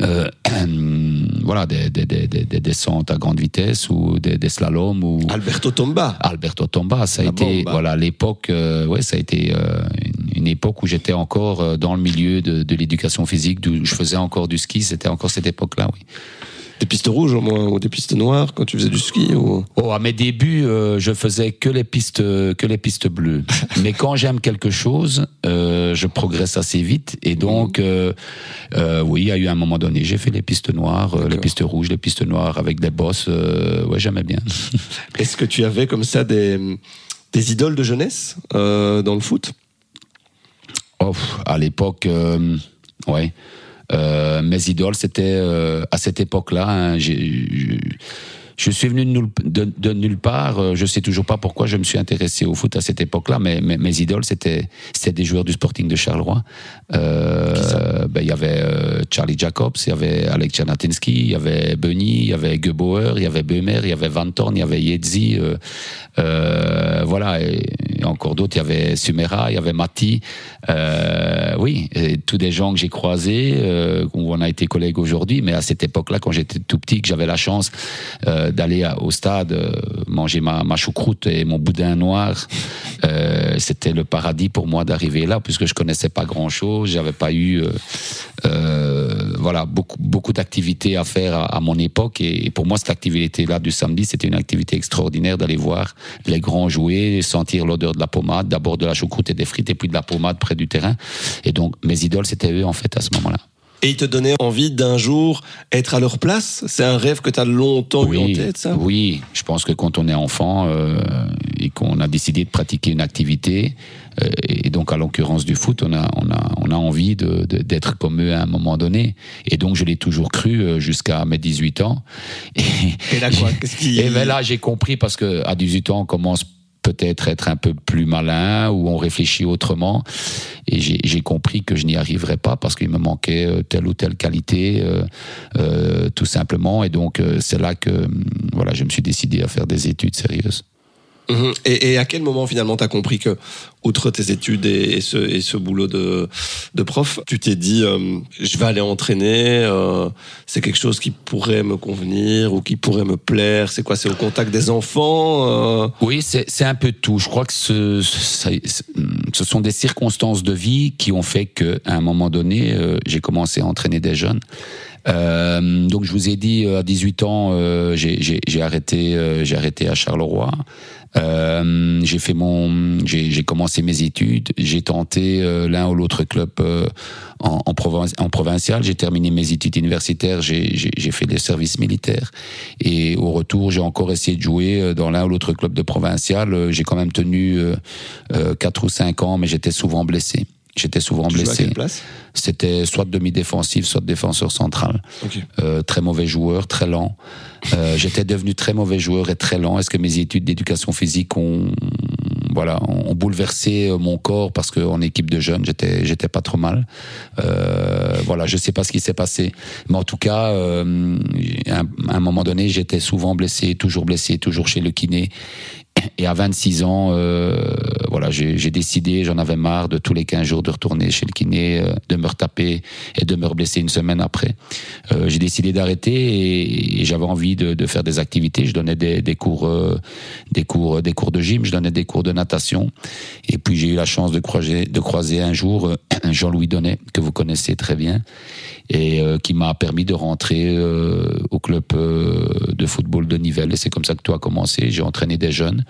Euh, voilà, des, des, des, des, descentes à grande vitesse ou des, slaloms ou. Alberto Tomba. Alberto Tomba, ça a été, voilà, à l'époque, ouais, ça a été une, une époque où j'étais encore dans le milieu de, de l'éducation physique, où je faisais encore du ski. C'était encore cette époque-là, oui. Des pistes rouges au moins ou des pistes noires quand tu faisais du ski ou... Oh, à mes débuts, euh, je faisais que les pistes que les pistes bleues. Mais quand j'aime quelque chose, euh, je progresse assez vite et donc euh, euh oui, il y a eu un moment donné, j'ai fait les pistes noires, les pistes rouges, les pistes noires avec des bosses. Ouais, j'aimais bien. Est-ce que tu avais comme ça des des idoles de jeunesse dans le foot? Oh, à l'époque, ouais. Euh, mes idoles, c'était euh, à cette époque-là. Hein, je suis venu de, de, nulle part. Euh, je sais toujours pas pourquoi je me suis intéressé au foot à cette époque-là, mais, mes idoles c'était c'était des joueurs du Sporting de Charleroi. Euh, ben, il y avait euh, Charlie Jacobs, il y avait Alex Janatinsky, il y avait Benny, il y avait Gebauer, il y avait Beumer, il y avait Van Torn, il y avait Yedzi. Voilà, et, encore d'autres. Il y avait Sumera, il y avait Mati. oui, tous des gens que j'ai croisés, où on a été collègues aujourd'hui, mais à cette époque-là, quand j'étais tout petit, que j'avais la chance euh, d'aller au stade euh, manger ma, choucroute et mon boudin noir. Euh, c'était le paradis pour moi d'arriver là, puisque je connaissais pas grand-chose, j'avais pas eu voilà beaucoup beaucoup d'activités à faire à, mon époque et, pour moi cette activité-là du samedi, c'était une activité extraordinaire d'aller voir les grands jouer, sentir l'odeur de la pommade, d'abord de la choucroute et des frites et puis de la pommade près du terrain. Et donc mes idoles, c'était eux en fait à ce moment-là. Et ils te donnaient envie d'un jour être à leur place? C'est un rêve que tu as longtemps eu en tête, ça? Oui, je pense que quand on est enfant euh, et qu'on a décidé de pratiquer une activité, euh, et donc à l'occurrence du foot, on a, on a, on a envie d'être de, d'être comme eux à un moment donné. Et donc je l'ai toujours cru euh, jusqu'à mes 18 ans. Et, et là quoi? Qui... Et ben là j'ai compris parce que à 18 ans on commence peut-être être un peu plus malin ou on réfléchit autrement. Et j'ai compris que je n'y arriverais pas parce qu'il me manquait euh, telle ou telle qualité, euh, euh, tout simplement. Et donc c'est là que voilà, je me suis décidé à faire des études sérieuses. Mhm. Et, et, à quel moment finalement t'as compris que, outre tes études et, ce, et ce, boulot de, de, prof, tu t'es dit euh, je vais aller entraîner, euh, c'est quelque chose qui pourrait me convenir ou qui pourrait me plaire? C'est quoi? C'est au contact des enfants euh? Oui, c'est un peu tout. Je crois que ce, ce sont des circonstances de vie qui ont fait que, à un moment donné, euh, j'ai commencé à entraîner des jeunes. Euh, donc je vous ai dit à 18 ans, j'ai arrêté, j'ai arrêté à Charleroi. Euh, j'ai fait mon, j'ai commencé mes études, j'ai tenté euh, l'un ou l'autre club euh, en, en, province, en provincial, j'ai terminé mes études universitaires, j'ai fait des services militaires et au retour j'ai encore essayé de jouer euh, dans l'un ou l'autre club de provincial. J'ai quand même tenu quatre ou cinq ans, mais j'étais souvent blessé. J'étais souvent tu blessé. C'était soit demi-défensif, soit défenseur central. Okay. Euh, très mauvais joueur, très lent. Euh, J'étais devenu très mauvais joueur et très lent. Est-ce que mes études d'éducation physique ont, voilà, ont bouleversé euh, mon corps parce qu'en équipe de jeunes, j'étais, j'étais pas trop mal. Euh, voilà, je sais pas ce qui s'est passé, mais en tout cas, euh, à un moment donné, j'étais souvent blessé, toujours blessé, toujours chez le kiné. Et à 26 ans, euh, voilà, j'ai décidé, j'en avais marre de tous les 15 jours de retourner chez le kiné, euh, de me retaper et de me reblesser une semaine après. Euh, j'ai décidé d'arrêter et, j'avais envie de, de, faire des activités. Je donnais des, des cours, euh, des cours, des cours de gym, je donnais des cours de natation. Et puis j'ai eu la chance de croiser, de croiser un jour euh, Jean-Louis Donnet que vous connaissez très bien et euh, qui m'a permis de rentrer euh, au club euh, de football de Nivelles. Et c'est comme ça que tout a commencé. J'ai entraîné des jeunes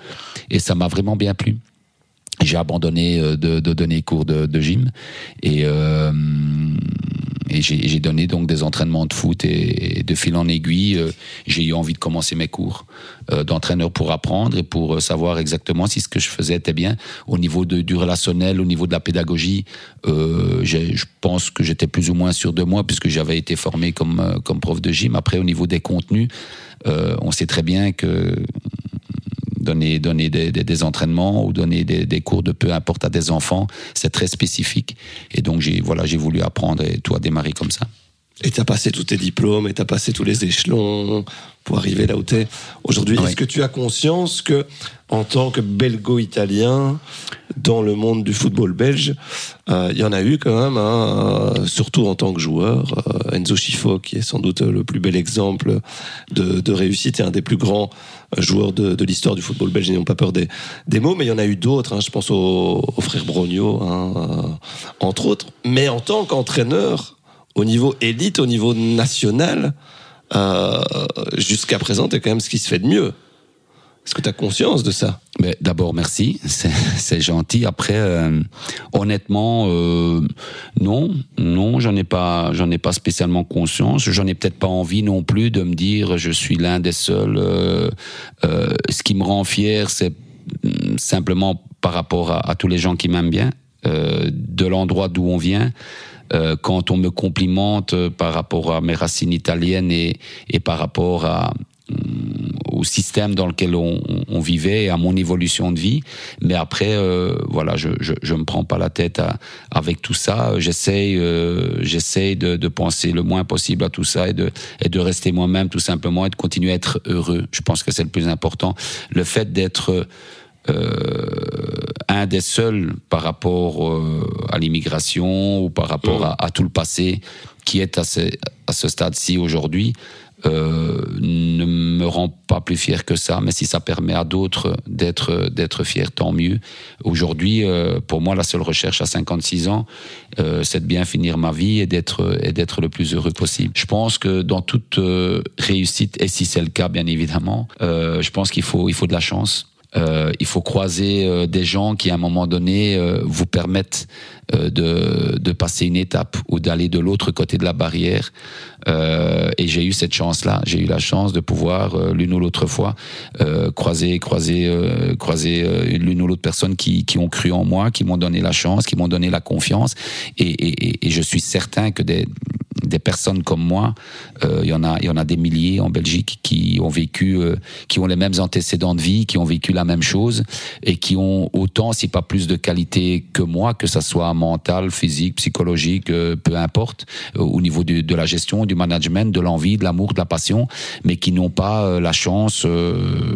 et ça m'a vraiment bien plu j'ai abandonné de, de, donner cours de, de gym et, euh, et j'ai donné donc des entraînements de foot et, de fil en aiguille, j'ai eu envie de commencer mes cours euh, d'entraîneur pour apprendre et pour savoir exactement si ce que je faisais était bien au niveau du relationnel, au niveau de la pédagogie. Euh, je pense que j'étais plus ou moins sûr de moi puisque j'avais été formé comme prof de gym. Après, au niveau des contenus, euh, on sait très bien que donner, donner des, des, entraînements ou donner des, des, cours de peu importe à des enfants, c'est très spécifique. Et donc, j'ai voilà, j'ai voulu apprendre et tout a démarré comme ça. Et tu as passé tous tes diplômes et tu as passé tous les échelons pour arriver là où tu es aujourd'hui. Est-ce que tu as conscience que, en tant que belgo-italien, dans le monde du football belge, euh, il y en a eu quand même, hein, euh, surtout en tant que joueur. Euh, Enzo Schifo, qui est sans doute le plus bel exemple de, de réussite et un des plus grands joueurs de, de l'histoire du football belge, n'ayons pas peur des, des mots, mais il y en a eu d'autres. Hein, je pense au, au frère Brogno, hein, entre autres. Mais en tant qu'entraîneur, au niveau élite, au niveau national, euh, jusqu'à présent, c'est quand même ce qui se fait de mieux. Est-ce que tu as conscience de ça? Mais D'abord, merci, c'est gentil. Après, euh, honnêtement, euh, non, non, j'en ai pas, j'en ai pas spécialement conscience. J'en ai peut-être pas envie non plus de me dire je suis l'un des seuls. Ce qui me rend fier, c'est mm, simplement par rapport à, tous les gens qui m'aiment bien, de l'endroit d'où on vient. Euh, quand on me complimente par rapport à mes racines italiennes et, et par rapport à, mm, au système dans lequel on, on, vivait à mon évolution de vie. Mais après, euh, voilà, je, je, je me prends pas la tête à, avec tout ça. J'essaye, euh, j'essaye de, de, penser le moins possible à tout ça et de, et de rester moi-même tout simplement et de continuer à être heureux. Je pense que c'est le plus important. Le fait d'être euh, un des seuls par rapport euh, à l'immigration ou par rapport mmh. à, à, tout le passé qui est à ce, à ce stade-ci aujourd'hui, euh, ne me rend pas plus fier que ça, mais si ça permet à d'autres d'être d'être fiers, tant mieux. Aujourd'hui, euh, pour moi, la seule recherche à 56 ans, euh, c'est de bien finir ma vie et d'être et d'être le plus heureux possible. Je pense que dans toute euh, réussite, et si c'est le cas, bien évidemment, euh, je pense qu'il faut il faut de la chance. Euh, il faut croiser euh, des gens qui, à un moment donné, euh, vous permettent de, de, passer une étape ou d'aller de l'autre côté de la barrière. et j'ai eu cette chance-là. J'ai eu la chance de pouvoir, l'une ou l'autre fois, croiser, croiser, croiser l'une ou l'autre personne qui, qui ont cru en moi, qui m'ont donné la chance, qui m'ont donné la confiance. Et, et, et je suis certain que des, des personnes comme moi, euh, il y en a, il y en a des milliers en Belgique qui ont vécu, euh, qui ont les mêmes antécédents de vie, qui ont vécu la même chose et qui ont autant, si pas plus de qualité que moi, que ça soit mental, physique, psychologique, euh, peu importe, euh, au niveau du, de la gestion, du management, de l'envie, de l'amour, de la passion, mais qui n'ont pas euh, la chance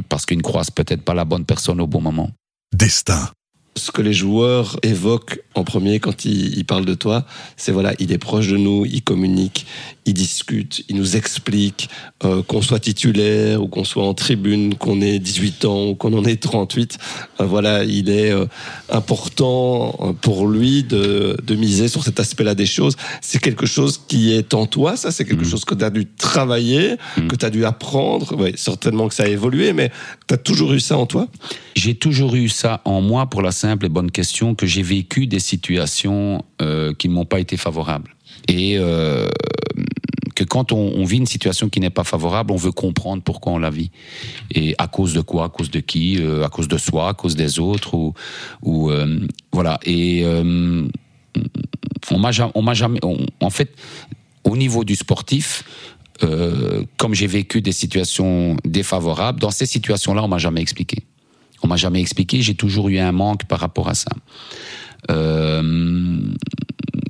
parce qu'ils ne croisent peut-être pas la bonne personne au bon moment. Destin ce que les joueurs évoquent en premier quand ils, ils, parlent de toi, c'est voilà, il est proche de nous, il communique, il discute, il nous explique, euh, qu'on soit titulaire ou qu'on soit en tribune, qu'on ait 18 ans ou qu'on en ait 38. Euh, voilà, il est euh, important pour lui de, de, miser sur cet aspect-là des choses. C'est quelque chose qui est en toi, ça, c'est quelque mmh. chose que tu as dû travailler, mmh. que tu as dû apprendre. Oui, certainement que ça a évolué, mais tu as toujours eu ça en toi? J'ai toujours eu ça en moi pour la simple et bonne question que j'ai vécu des situations euh, qui ne m'ont pas été favorables. Et euh, que quand on, vit une situation qui n'est pas favorable, on veut comprendre pourquoi on la vit. Et à cause de quoi? À cause de qui? Euh, À cause de soi? À cause des autres? Ou, ou voilà. Et on m'a jamais, on m'a jamais on, en fait, au niveau du sportif, comme j'ai vécu des situations défavorables, dans ces situations-là, on m'a jamais expliqué. On m'a jamais expliqué. J'ai toujours eu un manque par rapport à ça. Euh,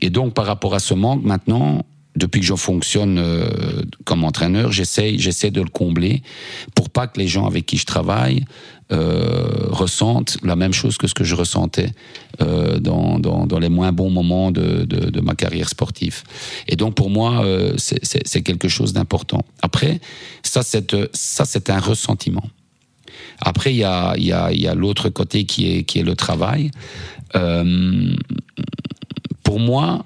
et donc, par rapport à ce manque, maintenant, depuis que je fonctionne euh, comme entraîneur, j'essaie, j'essaie de le combler pour pas que les gens avec qui je travaille euh, ressentent la même chose que ce que je ressentais euh, dans, dans, dans, les moins bons moments de, de, de, ma carrière sportive. Et donc pour moi, euh, c'est quelque chose d'important. Après, ça c'est ça c'est un ressentiment. Après, il y a, l'autre côté qui est, qui est le travail. Euh, pour moi,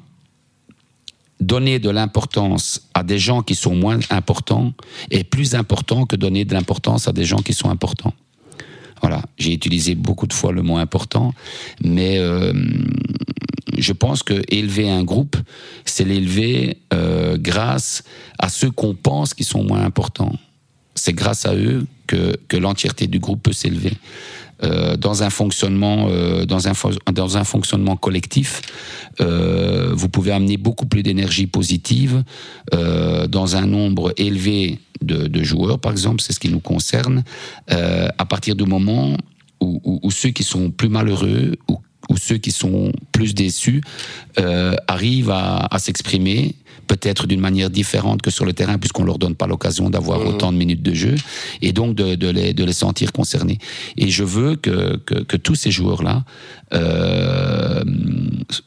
donner de l'importance à des gens qui sont moins importants est plus important que donner de l'importance à des gens qui sont importants. Voilà, j'ai utilisé beaucoup de fois le mot important, mais euh, je pense que élever un groupe, c'est l'élever euh, grâce à ceux qu'on pense qui sont moins importants. C'est grâce à eux que, l'entièreté du groupe peut s'élever. Euh, dans un fonctionnement, euh, dans un dans un fonctionnement collectif, euh, vous pouvez amener beaucoup plus d'énergie positive dans un nombre élevé de, joueurs, par exemple, c'est ce qui nous concerne. À partir du moment où, ceux qui sont plus malheureux ou ou ceux qui sont plus déçus euh, arrivent à, à s'exprimer peut-être d'une manière différente que sur le terrain, puisqu'on leur donne pas l'occasion d'avoir Mhm. autant de minutes de jeu, et donc de, de les, de les sentir concernés. Et je veux que, que, que tous ces joueurs-là euh,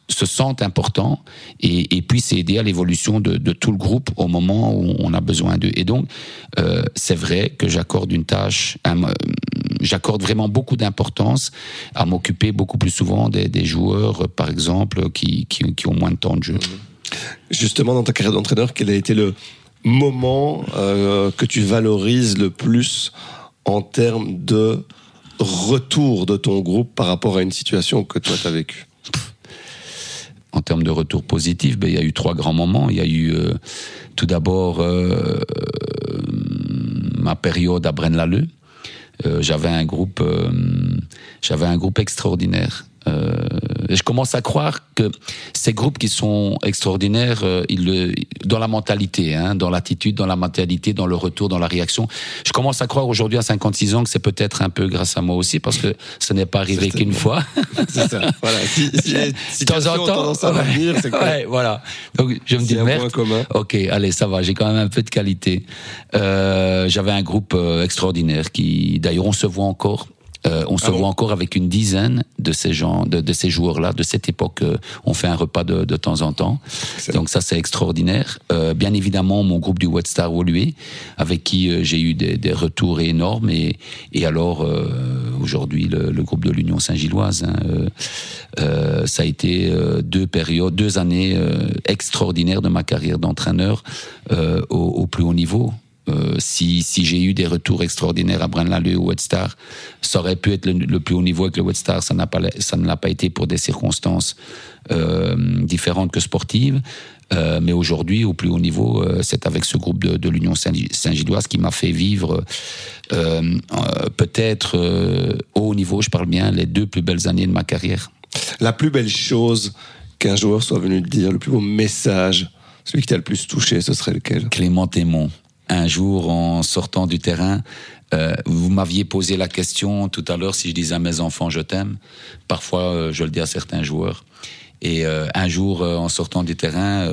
se sentent importants et, et puissent aider à l'évolution de, de tout le groupe au moment où on a besoin d'eux. Et donc, euh, c'est vrai que j'accorde une tâche, un- j'accorde vraiment beaucoup d'importance à m'occuper beaucoup plus souvent des, des joueurs, euh, par exemple, qui, qui, qui ont moins de temps de jeu. Justement, dans ta carrière d'entraîneur, quel a été le moment euh, que tu valorises le plus en termes de retour de ton groupe par rapport à une situation que toi tu as vécue? En termes de retour positif, ben, il y a eu trois grands moments. Il y a eu euh, tout d'abord euh, ma période à Braine-l'Alleud. Euh, j'avais un groupe, euh, j'avais un groupe extraordinaire. Je commence à croire que ces groupes qui sont extraordinaires, euh, ils le, dans la mentalité, hein, dans l'attitude, dans la mentalité, dans le retour, dans la réaction. Je commence à croire aujourd'hui à 56 ans que c'est peut-être un peu grâce à moi aussi, parce que ce n'est pas arrivé qu'une fois. C'est ça. Voilà. Si, si les de temps en temps. tendance à revenir, c'est quoi Ouais, voilà. Donc je me dis merde. Ok, allez, ça va. J'ai quand même un peu de qualité. Euh, J'avais un groupe euh, extraordinaire qui, d'ailleurs, on se voit encore. Euh, on se Ah bon voit encore avec une dizaine de ces gens, de, de ces joueurs-là, de cette époque. euh, on fait un repas de, de temps en temps. Excellent. Donc ça, c'est extraordinaire. Euh, bien évidemment, mon groupe du West Star Woluwe, avec qui euh, j'ai eu des, des retours énormes. Et, et alors, euh, aujourd'hui, le, le groupe de l'Union Saint-Gilloise. hein, euh, euh, ça a été euh, deux périodes, deux années euh, extraordinaires de ma carrière d'entraîneur euh, au, au plus haut niveau. Euh, si si j'ai eu des retours extraordinaires à Braine-l'Alleud ou Star, ça aurait pu être le, le plus haut niveau avec le West Star. Ça n'a pas ça ne l'a pas été pour des circonstances euh, différentes que sportives. Euh, mais aujourd'hui, au plus haut niveau, c'est avec ce groupe de, de l'Union Saint- Saint-Gilloise qui m'a fait vivre peut-être au haut niveau, je parle bien, les deux plus belles années de ma carrière. La plus belle chose qu'un joueur soit venu te dire, le plus beau message, celui qui t'a le plus touché, ce serait lequel? Clément Témon. Un jour, en sortant du terrain, euh, vous m'aviez posé la question tout à l'heure si je disais à mes enfants je t'aime. Parfois, euh, je le dis à certains joueurs. Et euh, un jour, en sortant du terrain,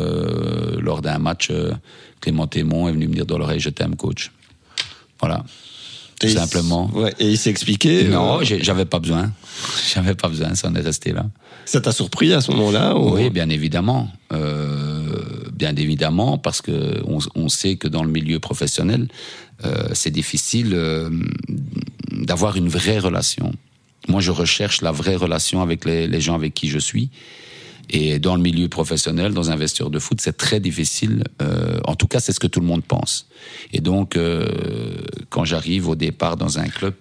lors d'un match, Clément Témon est venu me dire dans l'oreille je t'aime, coach. Voilà. Tout Et il s- simplement. Ouais, et il s'est expliqué. Non, j'avais pas besoin. J'avais pas besoin, ça en est resté là. ça t'a surpris à ce moment-là ou- Oui, bien évidemment. Euh, bien évidemment, parce que on, sait que dans le milieu professionnel, euh, c'est difficile euh, d'avoir une vraie relation. Moi, je recherche la vraie relation avec les, gens avec qui je suis. Et dans le milieu professionnel, dans un vestiaire de foot, c'est très difficile. Euh, en tout cas, c'est ce que tout le monde pense. Et donc, quand j'arrive au départ dans un club,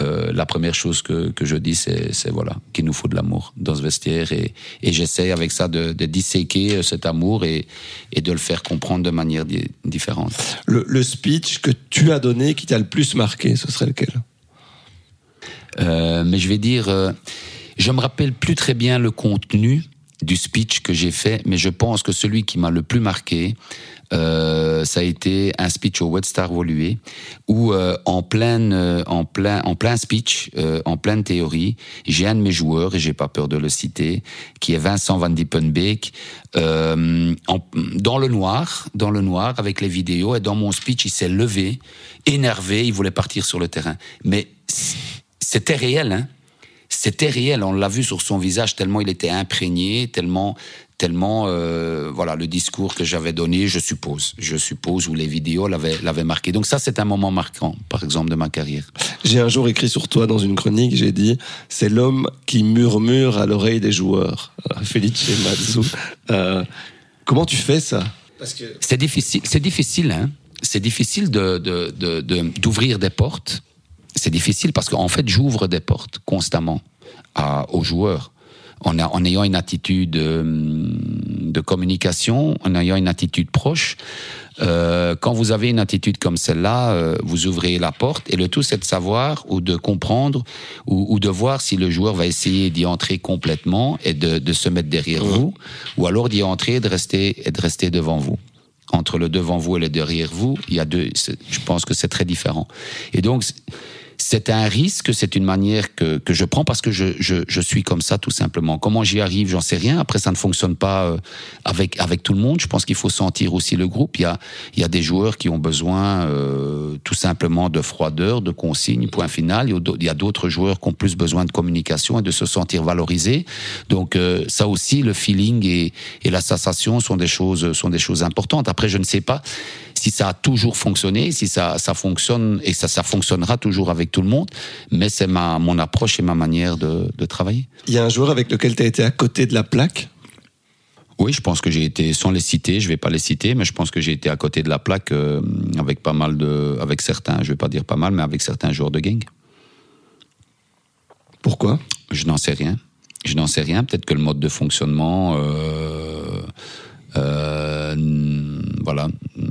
euh, la première chose que, que je dis, c'est voilà, qu'il nous faut de l'amour dans ce vestiaire. Et, et j'essaie avec ça de, de disséquer euh, cet amour et, et de le faire comprendre de manière di- différente. le, le speech que tu as donné qui t'a le plus marqué, ce serait lequel? Euh, mais je vais dire, euh, je me rappelle plus très bien le contenu du speech que j'ai fait, mais je pense que celui qui m'a le plus marqué, euh, ça a été un speech au West Star Woluwe, où euh, en pleine, euh, en plein, en plein speech, en pleine théorie, j'ai un de mes joueurs et j'ai pas peur de le citer, qui est Vincent Van Diepenbeek, en- dans le noir, dans le noir avec les vidéos et dans mon speech, il s'est levé, énervé, il voulait partir sur le terrain, mais c'était réel, hein. C'était réel. On l'a vu sur son visage tellement il était imprégné, tellement, tellement, euh, voilà, le discours que j'avais donné, je suppose, je suppose, ou les vidéos l'avaient, l'avaient marqué. Donc ça, c'est un moment marquant, par exemple, de ma carrière. J'ai un jour écrit sur toi dans une chronique, j'ai dit c'est l'homme qui murmure à l'oreille des joueurs. Euh, Felice Mazzu. Euh, comment tu fais ça? Que C'est difficile, c'est difficile, hein. C'est difficile de, de, de, de- d'ouvrir des portes. C'est difficile parce qu'en fait, j'ouvre des portes constamment à, aux joueurs. En, a- en ayant une attitude euh, de communication, en ayant une attitude proche. Euh, quand vous avez une attitude comme celle-là, euh, vous ouvrez la porte et le tout c'est de savoir ou de comprendre ou, ou de voir si le joueur va essayer d'y entrer complètement et de, de se mettre derrière vous ou alors d'y entrer et de rester, et de rester devant vous entre le devant vous et le derrière vous, il y a deux. Je pense que c'est très différent. Et donc, c'est un risque, c'est une manière que, que je prends parce que je, je, je suis comme ça tout simplement. Comment j'y arrive, j'en sais rien. Après, ça ne fonctionne pas euh, avec, avec tout le monde. Je pense qu'il faut sentir aussi le groupe. Il y a, il y a des joueurs qui ont besoin euh, tout simplement de froideur, de consignes, point final. Il y a d'autres joueurs qui ont plus besoin de communication et de se sentir valorisés. Donc euh, ça aussi, le feeling et, et la sensation sont des choses, sont des choses importantes. Après, je ne sais pas si ça a toujours fonctionné, si ça, ça fonctionne et ça, ça fonctionnera toujours avec tout le monde, mais c'est ma, mon approche et ma manière de, de travailler. Il y a un joueur avec lequel tu as été à côté de la plaque? Oui, je pense que j'ai été, sans les citer, je vais pas les citer, mais je pense que j'ai été à côté de la plaque euh, avec pas mal de, avec certains, je vais pas dire pas mal, mais avec certains joueurs de gang. Pourquoi? Je n'en sais rien. Je n'en sais rien. Peut-être que le mode de fonctionnement, euh, euh, voilà,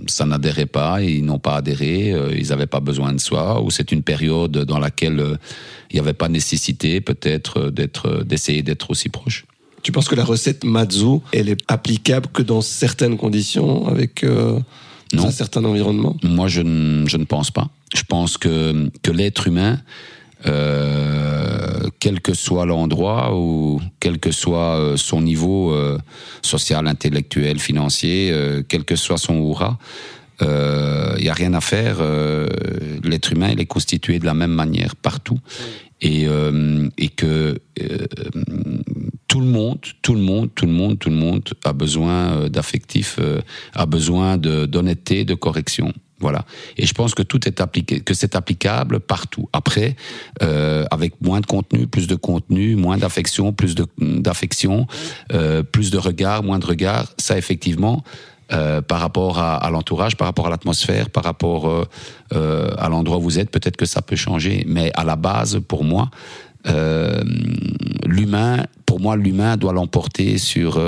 ça n'adhérait pas, ils n'ont pas adhéré, euh, ils n'avaient pas besoin de soi, ou c'est une période dans laquelle euh, il n'y avait pas nécessité peut-être d'être, d'essayer d'être aussi proche. Tu penses que la recette Mazzu, elle est applicable que dans certaines conditions, avec euh, Non. un certain environnement? Moi, je ne, je ne pense pas. Je pense que, que l'être humain, euh, quel que soit l'endroit ou quel que soit euh, son niveau euh, social, intellectuel, financier, euh, quel que soit son aura, il n'y a rien à faire. euh, l'être humain, il est constitué de la même manière partout. Et, euh, et que euh, tout le monde, tout le monde, tout le monde, tout le monde a besoin euh, d'affectif, euh, a besoin de- d'honnêteté, de correction. Et je pense que tout est appliqué, que c'est applicable partout. Après, euh, avec moins de contenu, plus de contenu, moins d'affection, plus d'affection, euh, plus de regard, moins de regard, ça effectivement. euh, par rapport à, à l'entourage, par rapport à l'atmosphère, par rapport à l'endroit où vous êtes, peut-être que ça peut changer. Mais à la base, pour moi, l'humain, pour moi, l'humain doit l'emporter sur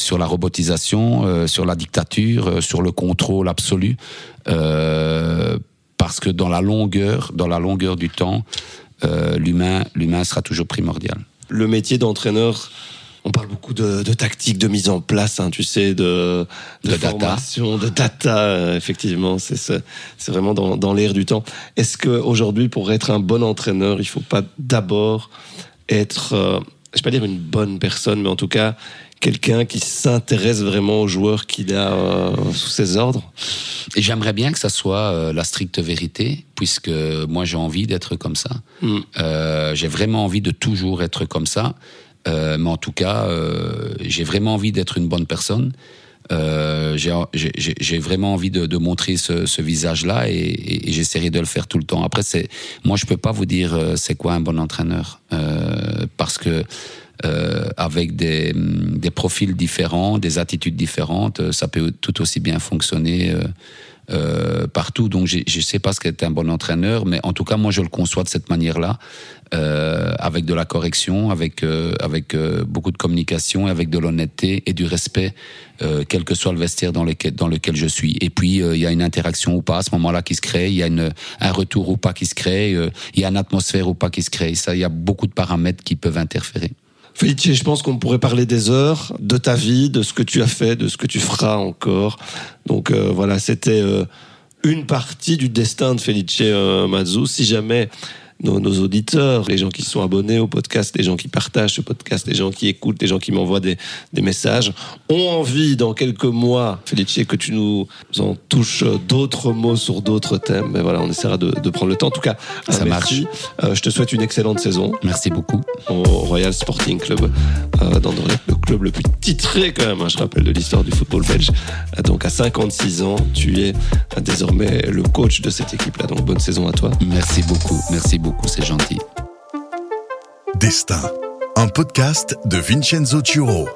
sur la robotisation, euh, sur la dictature, euh, sur le contrôle absolu, euh, parce que dans la longueur, dans la longueur du temps, l'humain, l'humain sera toujours primordial. Le métier d'entraîneur, on parle beaucoup de, de tactique, de mise en place, hein, tu sais, de, De data. formation, de data. effectivement, c'est c'est vraiment dans, dans l'air du temps. Est-ce que aujourd'hui, pour être un bon entraîneur, il faut pas d'abord être, je vais pas dire une bonne personne, mais en tout cas quelqu'un qui s'intéresse vraiment aux joueurs qu'il a euh, sous ses ordres Et j'aimerais bien que ça soit euh, la stricte vérité, puisque moi j'ai envie d'être comme ça. Mm. Euh, j'ai vraiment envie de toujours être comme ça. Mais en tout cas, j'ai vraiment envie d'être une bonne personne. J'ai- vraiment envie de, de montrer ce, ce visage-là et, et- et j'essaierai de le faire tout le temps. Après, moi, je peux pas vous dire c'est quoi un bon entraîneur parce que euh, avec des, des profils différents, des attitudes différentes, euh, ça peut tout aussi bien fonctionner. euh, euh, partout. Donc, je ne sais pas ce qu'est un bon entraîneur, mais en tout cas, moi, je le conçois de cette manière-là, euh, avec de la correction, avec avec beaucoup de communication, avec de l'honnêteté et du respect, quel que soit le vestiaire dans lequel dans lequel je suis. Et puis, il y a une interaction ou pas à ce moment-là qui se crée, il y a une, un retour ou pas qui se crée, il y a une atmosphère ou pas qui se crée. Ça, il y a beaucoup de paramètres qui peuvent interférer. Felice, je pense qu'on pourrait parler des heures, de ta vie, de ce que tu as fait, de ce que tu feras encore. Donc euh, voilà, c'était euh, une partie du destin de Felice euh, Mazzu. Si jamais nos, nos auditeurs, les gens qui sont abonnés au podcast, les gens qui partagent ce podcast, les gens qui écoutent, les gens qui m'envoient des, des messages, ont envie dans quelques mois, Felice, que tu nous en touches d'autres mots sur d'autres thèmes. Mais voilà, on essaiera de, de prendre le temps. En tout cas, Ça merci. Euh, je te souhaite une excellente saison Merci beaucoup. au Royal Sporting Club euh, d'Anderlecht, le club le plus titré quand même, hein, je rappelle, de l'histoire du football belge. Euh, donc à 56 ans, tu es euh, désormais le coach de cette équipe-là. Donc bonne saison à toi. Merci beaucoup. Merci C'est gentil. Destin, un podcast de Vincenzo Turo.